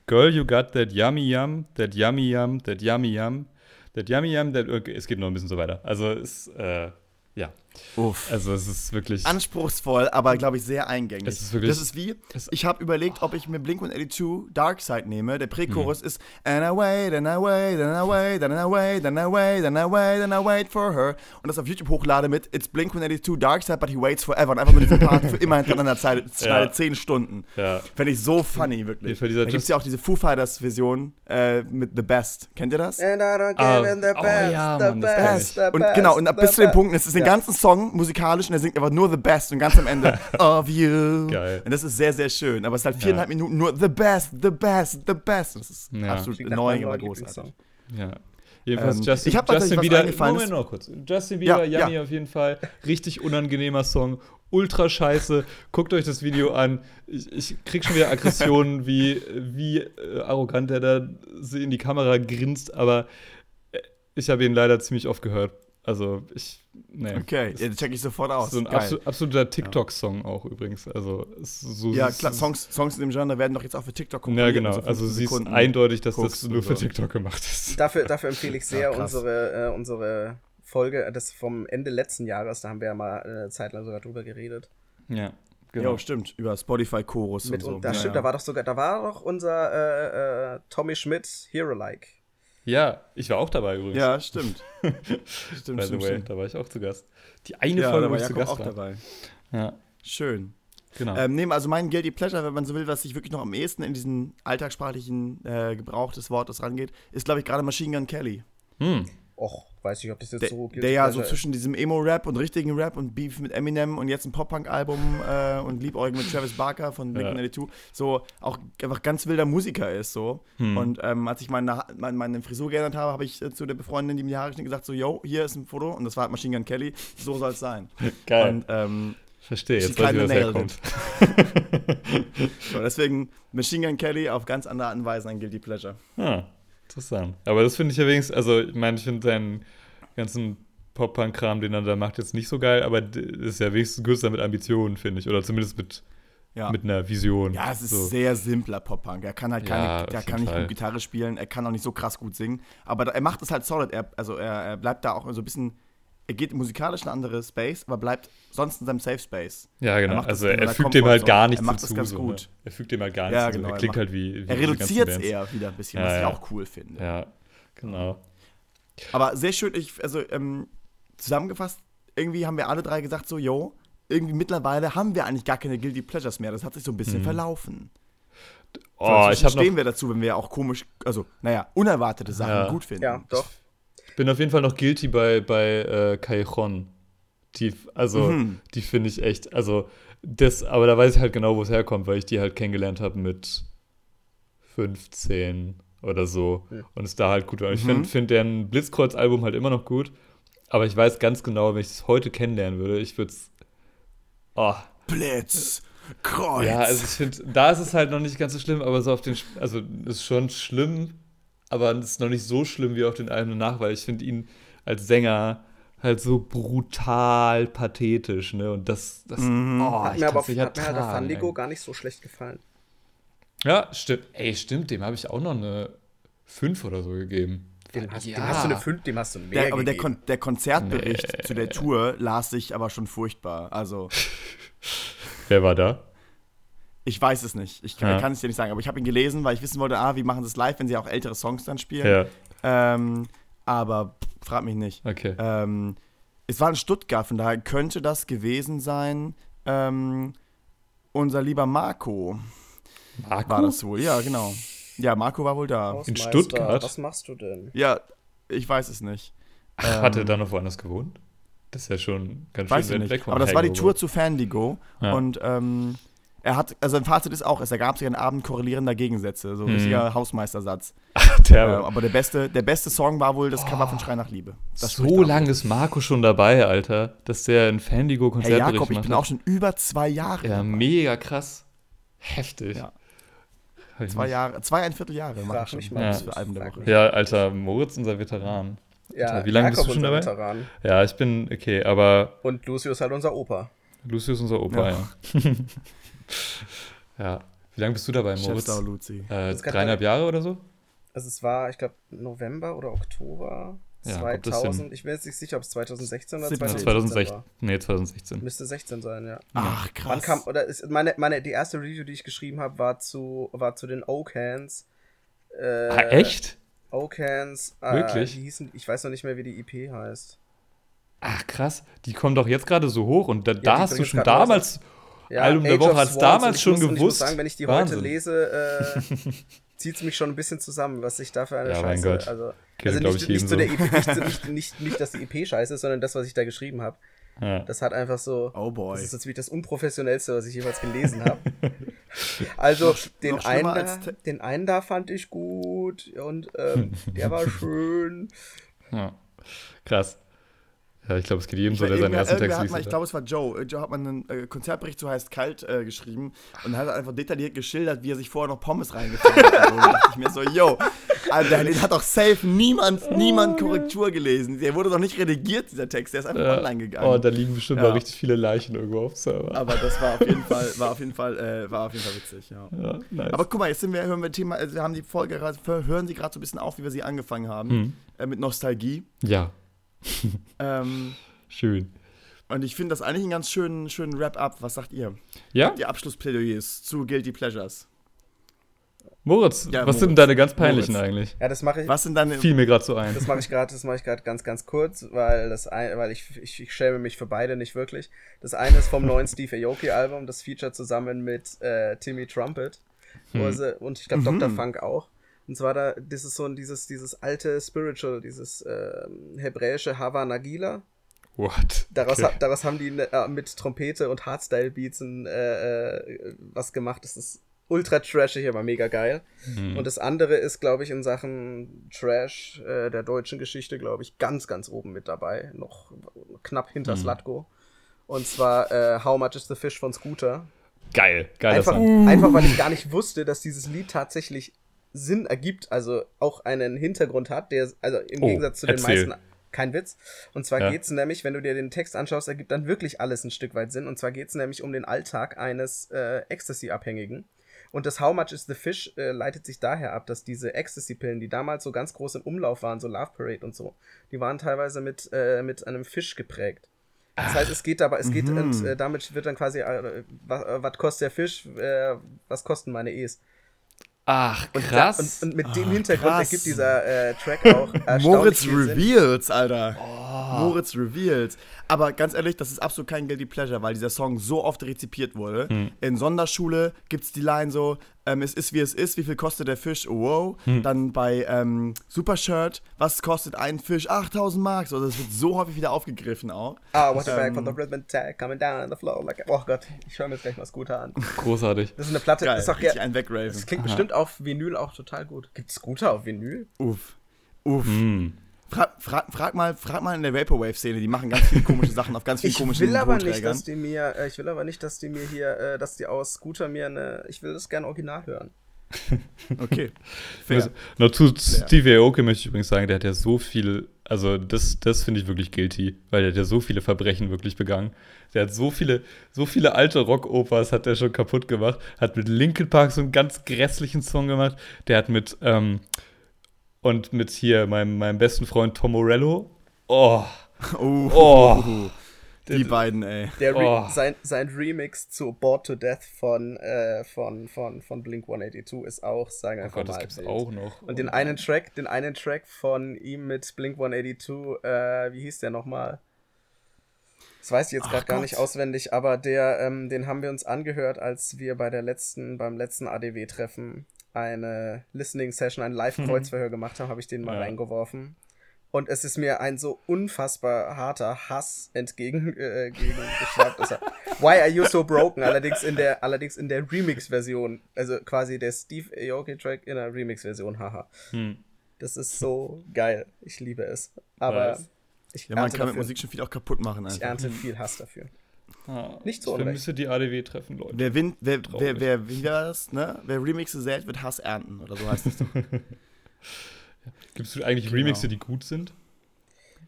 Girl, you got that yummy yum, that yummy yum, that yummy yum, that yummy yum, that... Okay, es geht noch ein bisschen so weiter. Also es, äh, ja. Uff. Also es ist wirklich anspruchsvoll, aber glaube ich sehr eingängig. Es ist wirklich, das ist wie ich habe überlegt, ob ich mir Blink-182 Dark Side nehme. Der Prächorus mhm. ist And I wait, and I wait, and I wait, and I wait, and I wait, and I wait, and I wait for her und das auf YouTube hochlade mit It's Blink-182 Dark Side, but he waits forever und einfach nur diesen Part für immer hintereinander Zeit, ja. 10 Stunden. Ja. Fände ich so funny wirklich. Da gibt es ja auch diese Foo Fighters Version äh, mit The Best. Kennt ihr das? And I don't give him the best, oh, ja, the, Mann, best the best, Und genau, und bis zu dem Punkt, es ist den ganzen Song musikalisch und er singt aber nur The Best und ganz am Ende of You. Geil. Und das ist sehr, sehr schön. Aber es ist halt viereinhalb ja. Minuten nur The Best, The Best, The Best. Das ist ja. absolut neu, aber großartig. Ja. Jedenfalls ähm, Justin, ich Justin wieder. Moment noch kurz. Justin Bieber, ja, Yummy ja. auf jeden Fall. Richtig unangenehmer Song. Ultra scheiße. Guckt euch das Video an. Ich, ich krieg schon wieder Aggressionen, wie, wie äh, arrogant er da in die Kamera grinst. Aber äh, ich habe ihn leider ziemlich oft gehört. Also ich, nee. Okay, ja, check ich sofort aus. So ein absol absoluter TikTok-Song auch übrigens. Also so ja, klar, Songs, Songs in dem Genre werden doch jetzt auch für TikTok komponiert. Ja, genau. Also, also sie ist eindeutig, dass das nur für TikTok gemacht ist. Dafür, dafür empfehle ich sehr ja, unsere, äh, unsere Folge, das vom Ende letzten Jahres, da haben wir ja mal eine Zeit lang sogar drüber geredet. Ja. Genau. Ja, stimmt, über Spotify Chorus und so. Da ja, stimmt, ja. da war doch sogar, da war doch unser äh, äh, Tommy Schmidt Hero Like. Ja, ich war auch dabei übrigens. Ja, stimmt. stimmt, By the way, da war ich auch zu Gast. Die eine ja, Folge, wo ich zu Gast auch war. dabei. Ja. Schön. Genau. Ähm, nee, also mein Guilty Pleasure, wenn man so will, was sich wirklich noch am ehesten in diesen alltagssprachlichen äh, Gebrauch des Wortes rangeht, ist, glaube ich, gerade Machine Gun Kelly. Hm. Och, weiß ich, ob das jetzt der, so gilt. Der ja so zwischen diesem Emo-Rap und richtigen Rap und Beef mit Eminem und jetzt ein Pop-Punk-Album äh, und Liebäugen mit Travis Barker von Blink-182 ja. so auch einfach ganz wilder Musiker ist so. Hm. Und ähm, als ich meine, meine, meine Frisur geändert habe, habe ich äh, zu der Befreundin, die mir die Haare geschnitten, gesagt so, yo, hier ist ein Foto und das war halt Machine Gun Kelly, so soll es sein. Geil. Und ähm, Verstehe, jetzt weiß ich, was herkommt. so, deswegen Machine Gun Kelly auf ganz andere Art und Weise ein Guilty Pleasure. Ah, interessant. Aber das finde ich ja wenigstens, also ich meine, ich finde seinen ganzen Pop-Punk-Kram, den er da macht, jetzt nicht so geil, aber ist ja wenigstens größer mit Ambitionen, finde ich. Oder zumindest mit, ja. mit einer Vision. Ja, es ist so. sehr simpler Pop-Punk. Er kann halt keine, ja, er kann nicht gut Gitarre spielen, er kann auch nicht so krass gut singen. Aber er macht es halt solid. Er, also er, er bleibt da auch so ein bisschen er geht musikalisch in andere Space, aber bleibt sonst in seinem Safe Space. Ja, genau. Er also er fügt dem halt gar nichts Er macht das ganz so, gut. Ne? Er fügt dem halt gar nichts ja, genau, Er klingt er halt wie, wie Er reduziert es eher wieder ein bisschen, ja, was ja. ich auch cool finde. Ja, genau. Aber sehr schön, ich, also ähm, zusammengefasst, irgendwie haben wir alle drei gesagt, so, yo, irgendwie mittlerweile haben wir eigentlich gar keine Guilty Pleasures mehr. Das hat sich so ein bisschen mhm. verlaufen. Oh, ich habe stehen wir dazu, wenn wir auch komisch, also, naja, unerwartete Sachen ja. gut finden. Ja, doch. Ich bin auf jeden Fall noch guilty bei, bei äh, Callejon. Die, also, mhm. die finde ich echt, also, das, aber da weiß ich halt genau, wo es herkommt, weil ich die halt kennengelernt habe mit 15 oder so. Ja. Und es da halt gut war. Ich mhm. finde find deren Blitzkreuz-Album halt immer noch gut. Aber ich weiß ganz genau, wenn ich es heute kennenlernen würde, ich würde es. Oh. Blitz! Kreuz! Ja, also ich finde, da ist es halt noch nicht ganz so schlimm, aber so auf den. Also ist schon schlimm, aber es ist noch nicht so schlimm wie auf den Alben danach, weil ich finde ihn als Sänger halt so brutal pathetisch, ne? Und das, das mhm. oh, hat mir aber auf, hat mir halt der Fandigo gar nicht so schlecht gefallen. Ja, stimmt. Ey, stimmt, dem habe ich auch noch eine 5 oder so gegeben. Dem hast, ja. dem hast du eine 5, dem hast du mehr der, Aber der, Kon der, Konzertbericht nee. zu der Tour las sich aber schon furchtbar. Also. Wer war da? Ich weiß es nicht. Ich kann, ja. kann es dir nicht sagen. Aber ich habe ihn gelesen, weil ich wissen wollte, ah, wie machen sie es live, wenn sie auch ältere Songs dann spielen. Ja. Ähm, aber frag mich nicht. Okay. Ähm, es war in Stuttgart, von daher könnte das gewesen sein. Ähm, unser lieber Marco. Marco? War das wohl, ja, genau. Ja, Marco war wohl da. In Stuttgart? Was machst du denn? Ja, ich weiß es nicht. Ach, ähm, hat er da noch woanders gewohnt? Das ist ja schon ganz schön weit weg Aber das war die Tour zu Fandigo. Ja. Und ähm, er hat, also ein Fazit ist auch, es ergab sich ein Abend korrelierender Gegensätze, so ein mhm. richtiger Hausmeistersatz. Ach, der. Äh, aber der beste, der beste Song war wohl das oh, Cover von Schrei nach Liebe. Das so lange ist Marco schon dabei, Alter, dass der ein Fandigo-Konzert hey, Jakob, ich bin auch schon über zwei Jahre. Ja, mega krass. Heftig. Ja. Zwei Jahre, zweieinviertel Jahre mache ich schon mal ja. für Alben der Woche. Ja, Alter, Moritz, unser Veteran. Ja, Alter, wie lange bist du schon dabei? Veteran. Ja, ich bin, okay, aber. Und Lucius ist halt unser Opa. Lucius ist unser Opa, ja. ja. ja. Wie lange bist du dabei, Moritz? Luzi. Äh, dreieinhalb Jahre oder so? Also es war, ich glaube, November oder Oktober ja, 2000. Ich bin jetzt nicht sicher, ob es 2016 oder 2016 2016 war. Nee, 2016. Müsste 16 sein, ja. Ach, krass. Wann kam, oder ist, meine, meine, die erste Review, die ich geschrieben habe, war zu, war zu den Oak Hands. Äh, ah, echt? Oak Hands. Äh, Wirklich? Die hießen, ich weiß noch nicht mehr, wie die EP heißt. Ach, krass. Die kommen doch jetzt gerade so hoch und da, ja, da hast du schon damals. Ja, Album der Woche hast damals schon muss, gewusst. Ich muss sagen, wenn ich die Wahnsinn. heute lese, äh, zieht es mich schon ein bisschen zusammen, was ich da für eine ja, Scheiße. Mein Gott. Also, also nicht, nicht, so. der EP, nicht, nicht, nicht, nicht, dass die EP scheiße ist, sondern das, was ich da geschrieben habe. Ja. Das hat einfach so. Oh boy. Das ist jetzt wie das unprofessionellste, was ich jemals gelesen habe. also, noch, den, noch einen da, den einen da fand ich gut und ähm, der war schön. Ja. Krass. Ja, ich glaube, es geht jedem so, der seinen ersten Text liest. Ich glaube, es war Joe. Joe hat man einen äh, Konzertbericht, so heißt kalt, äh, geschrieben und hat einfach detailliert geschildert, wie er sich vorher noch Pommes reingefahren hat. Und da dachte ich mir so, yo, Alter, den hat doch safe niemand, oh, niemand Korrektur gelesen. Der wurde doch nicht redigiert, dieser Text. Der ist einfach äh, online gegangen. Oh, da liegen bestimmt ja. mal richtig viele Leichen irgendwo auf Server. Aber das war auf jeden Fall, war auf jeden Fall, äh, war auf jeden Fall witzig, ja. ja nice. Aber guck mal, jetzt sind wir, hören wir Thema, also wir haben die Folge, hören Sie gerade so ein bisschen auf, wie wir sie angefangen haben. Mhm. Äh, mit Nostalgie. Ja. ähm, Schön. Und ich finde das eigentlich einen ganz schönen, schönen Wrap-up. Was sagt ihr? Ja? Die Abschlussplädoyers zu Guilty Pleasures. Moritz, ja, was Moritz. sind deine ganz peinlichen Moritz. eigentlich? Ja, das mache ich. Was sind deine? Fiel mir gerade so ein. Das mache ich gerade, das mache ich gerade ganz, ganz kurz, weil das ein, weil ich, ich, ich schäme mich für beide nicht wirklich. Das eine ist vom neuen Steve Aoki Album, das feature zusammen mit äh, Timmy Trumpet hm. sie, und ich glaube mhm. Dr. Funk auch. Und zwar da, das ist so ein dieses dieses alte Spiritual, dieses äh, hebräische Hava Nagila What? Daraus, okay. daraus haben die äh, mit Trompete und Hardstyle-Beats äh, äh, was gemacht. Das ist ultra trashig, aber mega geil. Mhm. Und das andere ist, glaube ich, in Sachen Trash äh, der deutschen Geschichte, glaube ich, ganz, ganz oben mit dabei. Noch knapp hinter mhm. Slatko. Und zwar äh, How Much is the Fish von Scooter. Geil, geil. Einfach, einfach, weil ich gar nicht wusste, dass dieses Lied tatsächlich Sinn ergibt, also auch einen Hintergrund hat, der, also im oh, Gegensatz zu den erzähl. meisten, kein Witz. Und zwar ja. geht es nämlich, wenn du dir den Text anschaust, ergibt dann wirklich alles ein Stück weit Sinn. Und zwar geht es nämlich um den Alltag eines äh, Ecstasy-Abhängigen. Und das How Much is the Fish äh, leitet sich daher ab, dass diese Ecstasy-Pillen, die damals so ganz groß im Umlauf waren, so Love Parade und so, die waren teilweise mit, äh, mit einem Fisch geprägt. Das heißt, es geht aber, es geht, mhm. und äh, damit wird dann quasi, äh, was, äh, was kostet der Fisch, äh, was kosten meine E's? Ach, krass. Und, da, und, und mit Ach, dem Hintergrund krass. ergibt dieser äh, Track auch Moritz Reveals, Alter. Oh. Moritz Reveals. Aber ganz ehrlich, das ist absolut kein Guilty Pleasure, weil dieser Song so oft rezipiert wurde. Hm. In Sonderschule gibt es die Line so, ähm, es ist wie es ist, wie viel kostet der Fisch? Oh, wow. Hm. Dann bei ähm, Supershirt, was kostet ein Fisch? 8000 Mark. So, das wird so häufig wieder aufgegriffen auch. Ah, what the ähm, back from the rhythm tag coming down on the floor. Like, oh Gott, ich höre mir jetzt gleich mal Scooter an. Großartig. Das ist eine Platte, Geil, ist doch ein Wegraven. Das klingt Aha. bestimmt auf Vinyl auch total gut. Gibt Scooter auf Vinyl? Uff. Uff. Mm. Frag, frag, frag, mal, frag mal in der Vaporwave-Szene, die machen ganz viele komische Sachen auf ganz vielen komischen Ich will aber nicht, dass die mir, äh, ich will aber nicht, dass die mir hier, äh, dass die aus Scooter mir eine, ich will das gerne original hören. okay. Fair. Also, noch zu Fair. Stevie Aoki möchte ich übrigens sagen, der hat ja so viel, also das, das finde ich wirklich guilty, weil der hat ja so viele Verbrechen wirklich begangen. Der hat so viele, so viele alte Rockopers hat er schon kaputt gemacht, hat mit Linkin Park so einen ganz grässlichen Song gemacht, der hat mit, ähm, und mit hier meinem, meinem besten Freund Tom Morello. Oh. Uh, oh. Die der, beiden, ey. Der oh. sein, sein Remix zu Bored to Death von, äh, von, von, von Blink 182 ist auch, sagen einfach oh Gott, mal. Das gibt's auch noch. Und oh den einen Track, den einen Track von ihm mit Blink 182, äh, wie hieß der nochmal? Das weiß ich jetzt gerade gar nicht auswendig, aber der, ähm, den haben wir uns angehört, als wir bei der letzten, beim letzten ADW-Treffen eine Listening Session, ein Live-Kreuzverhör gemacht haben, habe ich den mal ja. reingeworfen. Und es ist mir ein so unfassbar harter Hass entgegen äh, Why are you so broken? Allerdings in der, allerdings in der Remix-Version. Also quasi der Steve Aoki-Track in der Remix-Version, haha. Hm. Das ist so geil. Ich liebe es. Aber Was? ich Ja, man kann mit Musik schon viel auch kaputt machen. Einfach. Ich ernte viel Hass dafür. Ah, Nicht so Ich vermisse die ADW treffen, Leute. Wer, win, wer, wer, wer, wie das, ne? Wer Remixe sät, wird Hass ernten, oder so heißt es doch. Gibt es eigentlich genau. Remixe, die gut sind?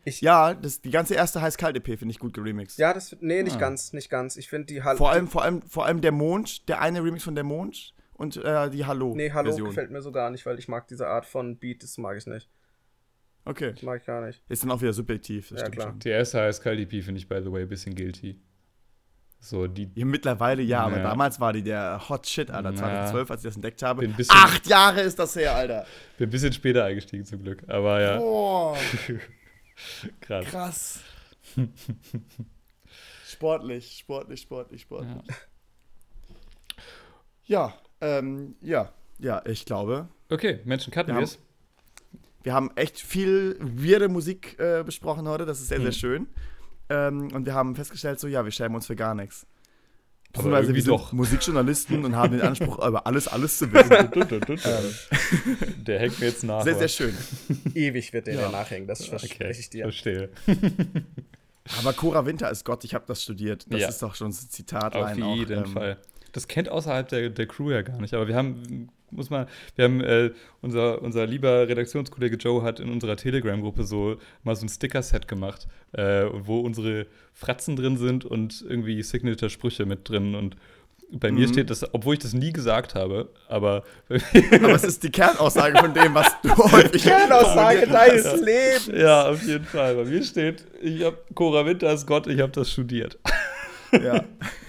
Ich, ja, das, die ganze erste heiß-kalt-EP finde ich gut geremixed. Ja, das, nee, nicht ah. ganz, nicht ganz. Ich finde die Hallo. Vor allem, vor, allem, vor allem der Mond, der eine Remix von der Mond und äh, die Hallo. Nee, Hallo Version. gefällt mir so gar nicht, weil ich mag diese Art von Beat, das mag ich nicht. Okay. Das mag ich gar nicht. Ist dann auch wieder subjektiv. ja, klar. Schon. Die erste heiß-kalt-EP finde ich, by the way, ein bisschen guilty. So, die. Ja, mittlerweile ja, aber damals war die der Hot Shit, Alter. 2012, als ich das entdeckt habe. Bisschen, Acht Jahre ist das her, Alter. Bin ein bisschen später eingestiegen zum Glück, aber ja. Boah. Krass. Krass. sportlich, sportlich, sportlich, sportlich. Ja, ja, ähm, ja, ja, ich glaube. Okay, Menschen, cutten wir es. Wir haben echt viel weirde Musik äh, besprochen heute, das ist sehr, hm. sehr schön. Ähm, und wir haben festgestellt, so, ja, wir schämen uns für gar nichts. Beziehungsweise wir sind doch. Musikjournalisten und haben den Anspruch, über alles, alles zu wissen. Ähm. der hängt mir jetzt nach. Sehr, sehr schön. Ewig wird der, ja. nachhängen, das verspreche okay, ich dir. Verstehe. Aber Cora Winter ist Gott, ich habe das studiert. Das ja. ist doch schon ein Zitat. Auf jeden auch, ähm, Fall. Das kennt außerhalb der, der Crew ja gar nicht, aber wir haben muss man, wir haben, äh, unser, unser lieber Redaktionskollege Joe hat in unserer Telegram-Gruppe so mal so ein Sticker-Set gemacht, äh, wo unsere Fratzen drin sind und irgendwie Signature-Sprüche mit drin und bei mhm. mir steht das, obwohl ich das nie gesagt habe, aber. aber es ist die Kernaussage von dem, was du häufig. Kernaussage deines ja. Lebens. Ja, auf jeden Fall. Bei mir steht, ich habe Cora Winter ist Gott, ich habe das studiert. Ja.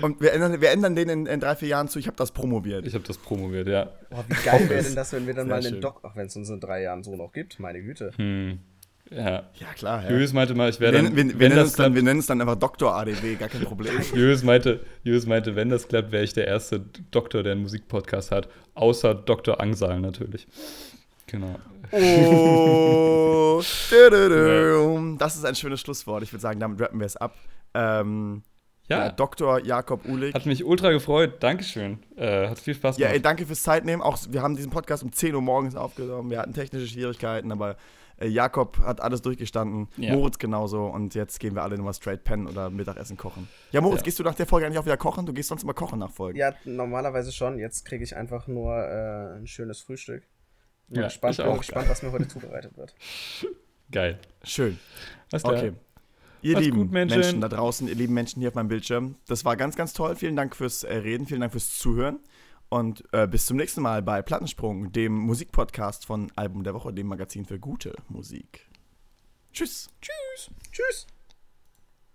Und wir ändern, wir ändern den in, in, drei, vier Jahren zu, ich habe das promoviert. Ich habe das promoviert, ja. Boah, wie geil wäre denn das, wenn wir dann Sehr mal einen Doc, auch wenn es uns in drei Jahren so noch gibt, meine Güte. Hm. Ja. Ja, klar. Ja. Julius meinte mal, ich wäre dann. Wir, wir, nennen dann, wir nennen es dann einfach Doktor ADW, gar kein Problem. Julius meinte, Julius meinte, wenn das klappt, wäre ich der erste Doktor, der einen Musikpodcast hat. Außer Dr. Angsal natürlich. Genau. Oh. das ist ein schönes Schlusswort. Ich würde sagen, damit rappen wir es ab. Ähm, ja. ja. Dr. Jakob Uhlig. Hat mich ultra gefreut. Dankeschön. Äh, hat viel Spaß gemacht. Ja, ey, danke fürs Zeitnehmen. Auch wir haben diesen Podcast um 10 Uhr morgens aufgenommen. Wir hatten technische Schwierigkeiten, aber Äh, Jakob hat alles durchgestanden. Ja. Moritz genauso. Und jetzt gehen wir alle nochmal straight pennen oder Mittagessen kochen. Ja, Moritz, ja. gehst du nach der Folge eigentlich auch wieder kochen? Du gehst sonst immer kochen nach Folgen. Ja, normalerweise schon. Jetzt kriege ich einfach nur äh, ein schönes Frühstück. Ja, gespannt, bin gespannt was mir heute zubereitet wird. Geil. Schön. Okay. Ihr lieben gut, Menschen. Menschen. da draußen, ihr lieben Menschen hier auf meinem Bildschirm, das war ganz, ganz toll. Vielen Dank fürs äh, Reden, vielen Dank fürs Zuhören. Und äh, bis zum nächsten Mal bei Plattensprung, dem Musikpodcast von Album der Woche, dem Magazin für gute Musik. Tschüss. Tschüss. Tschüss.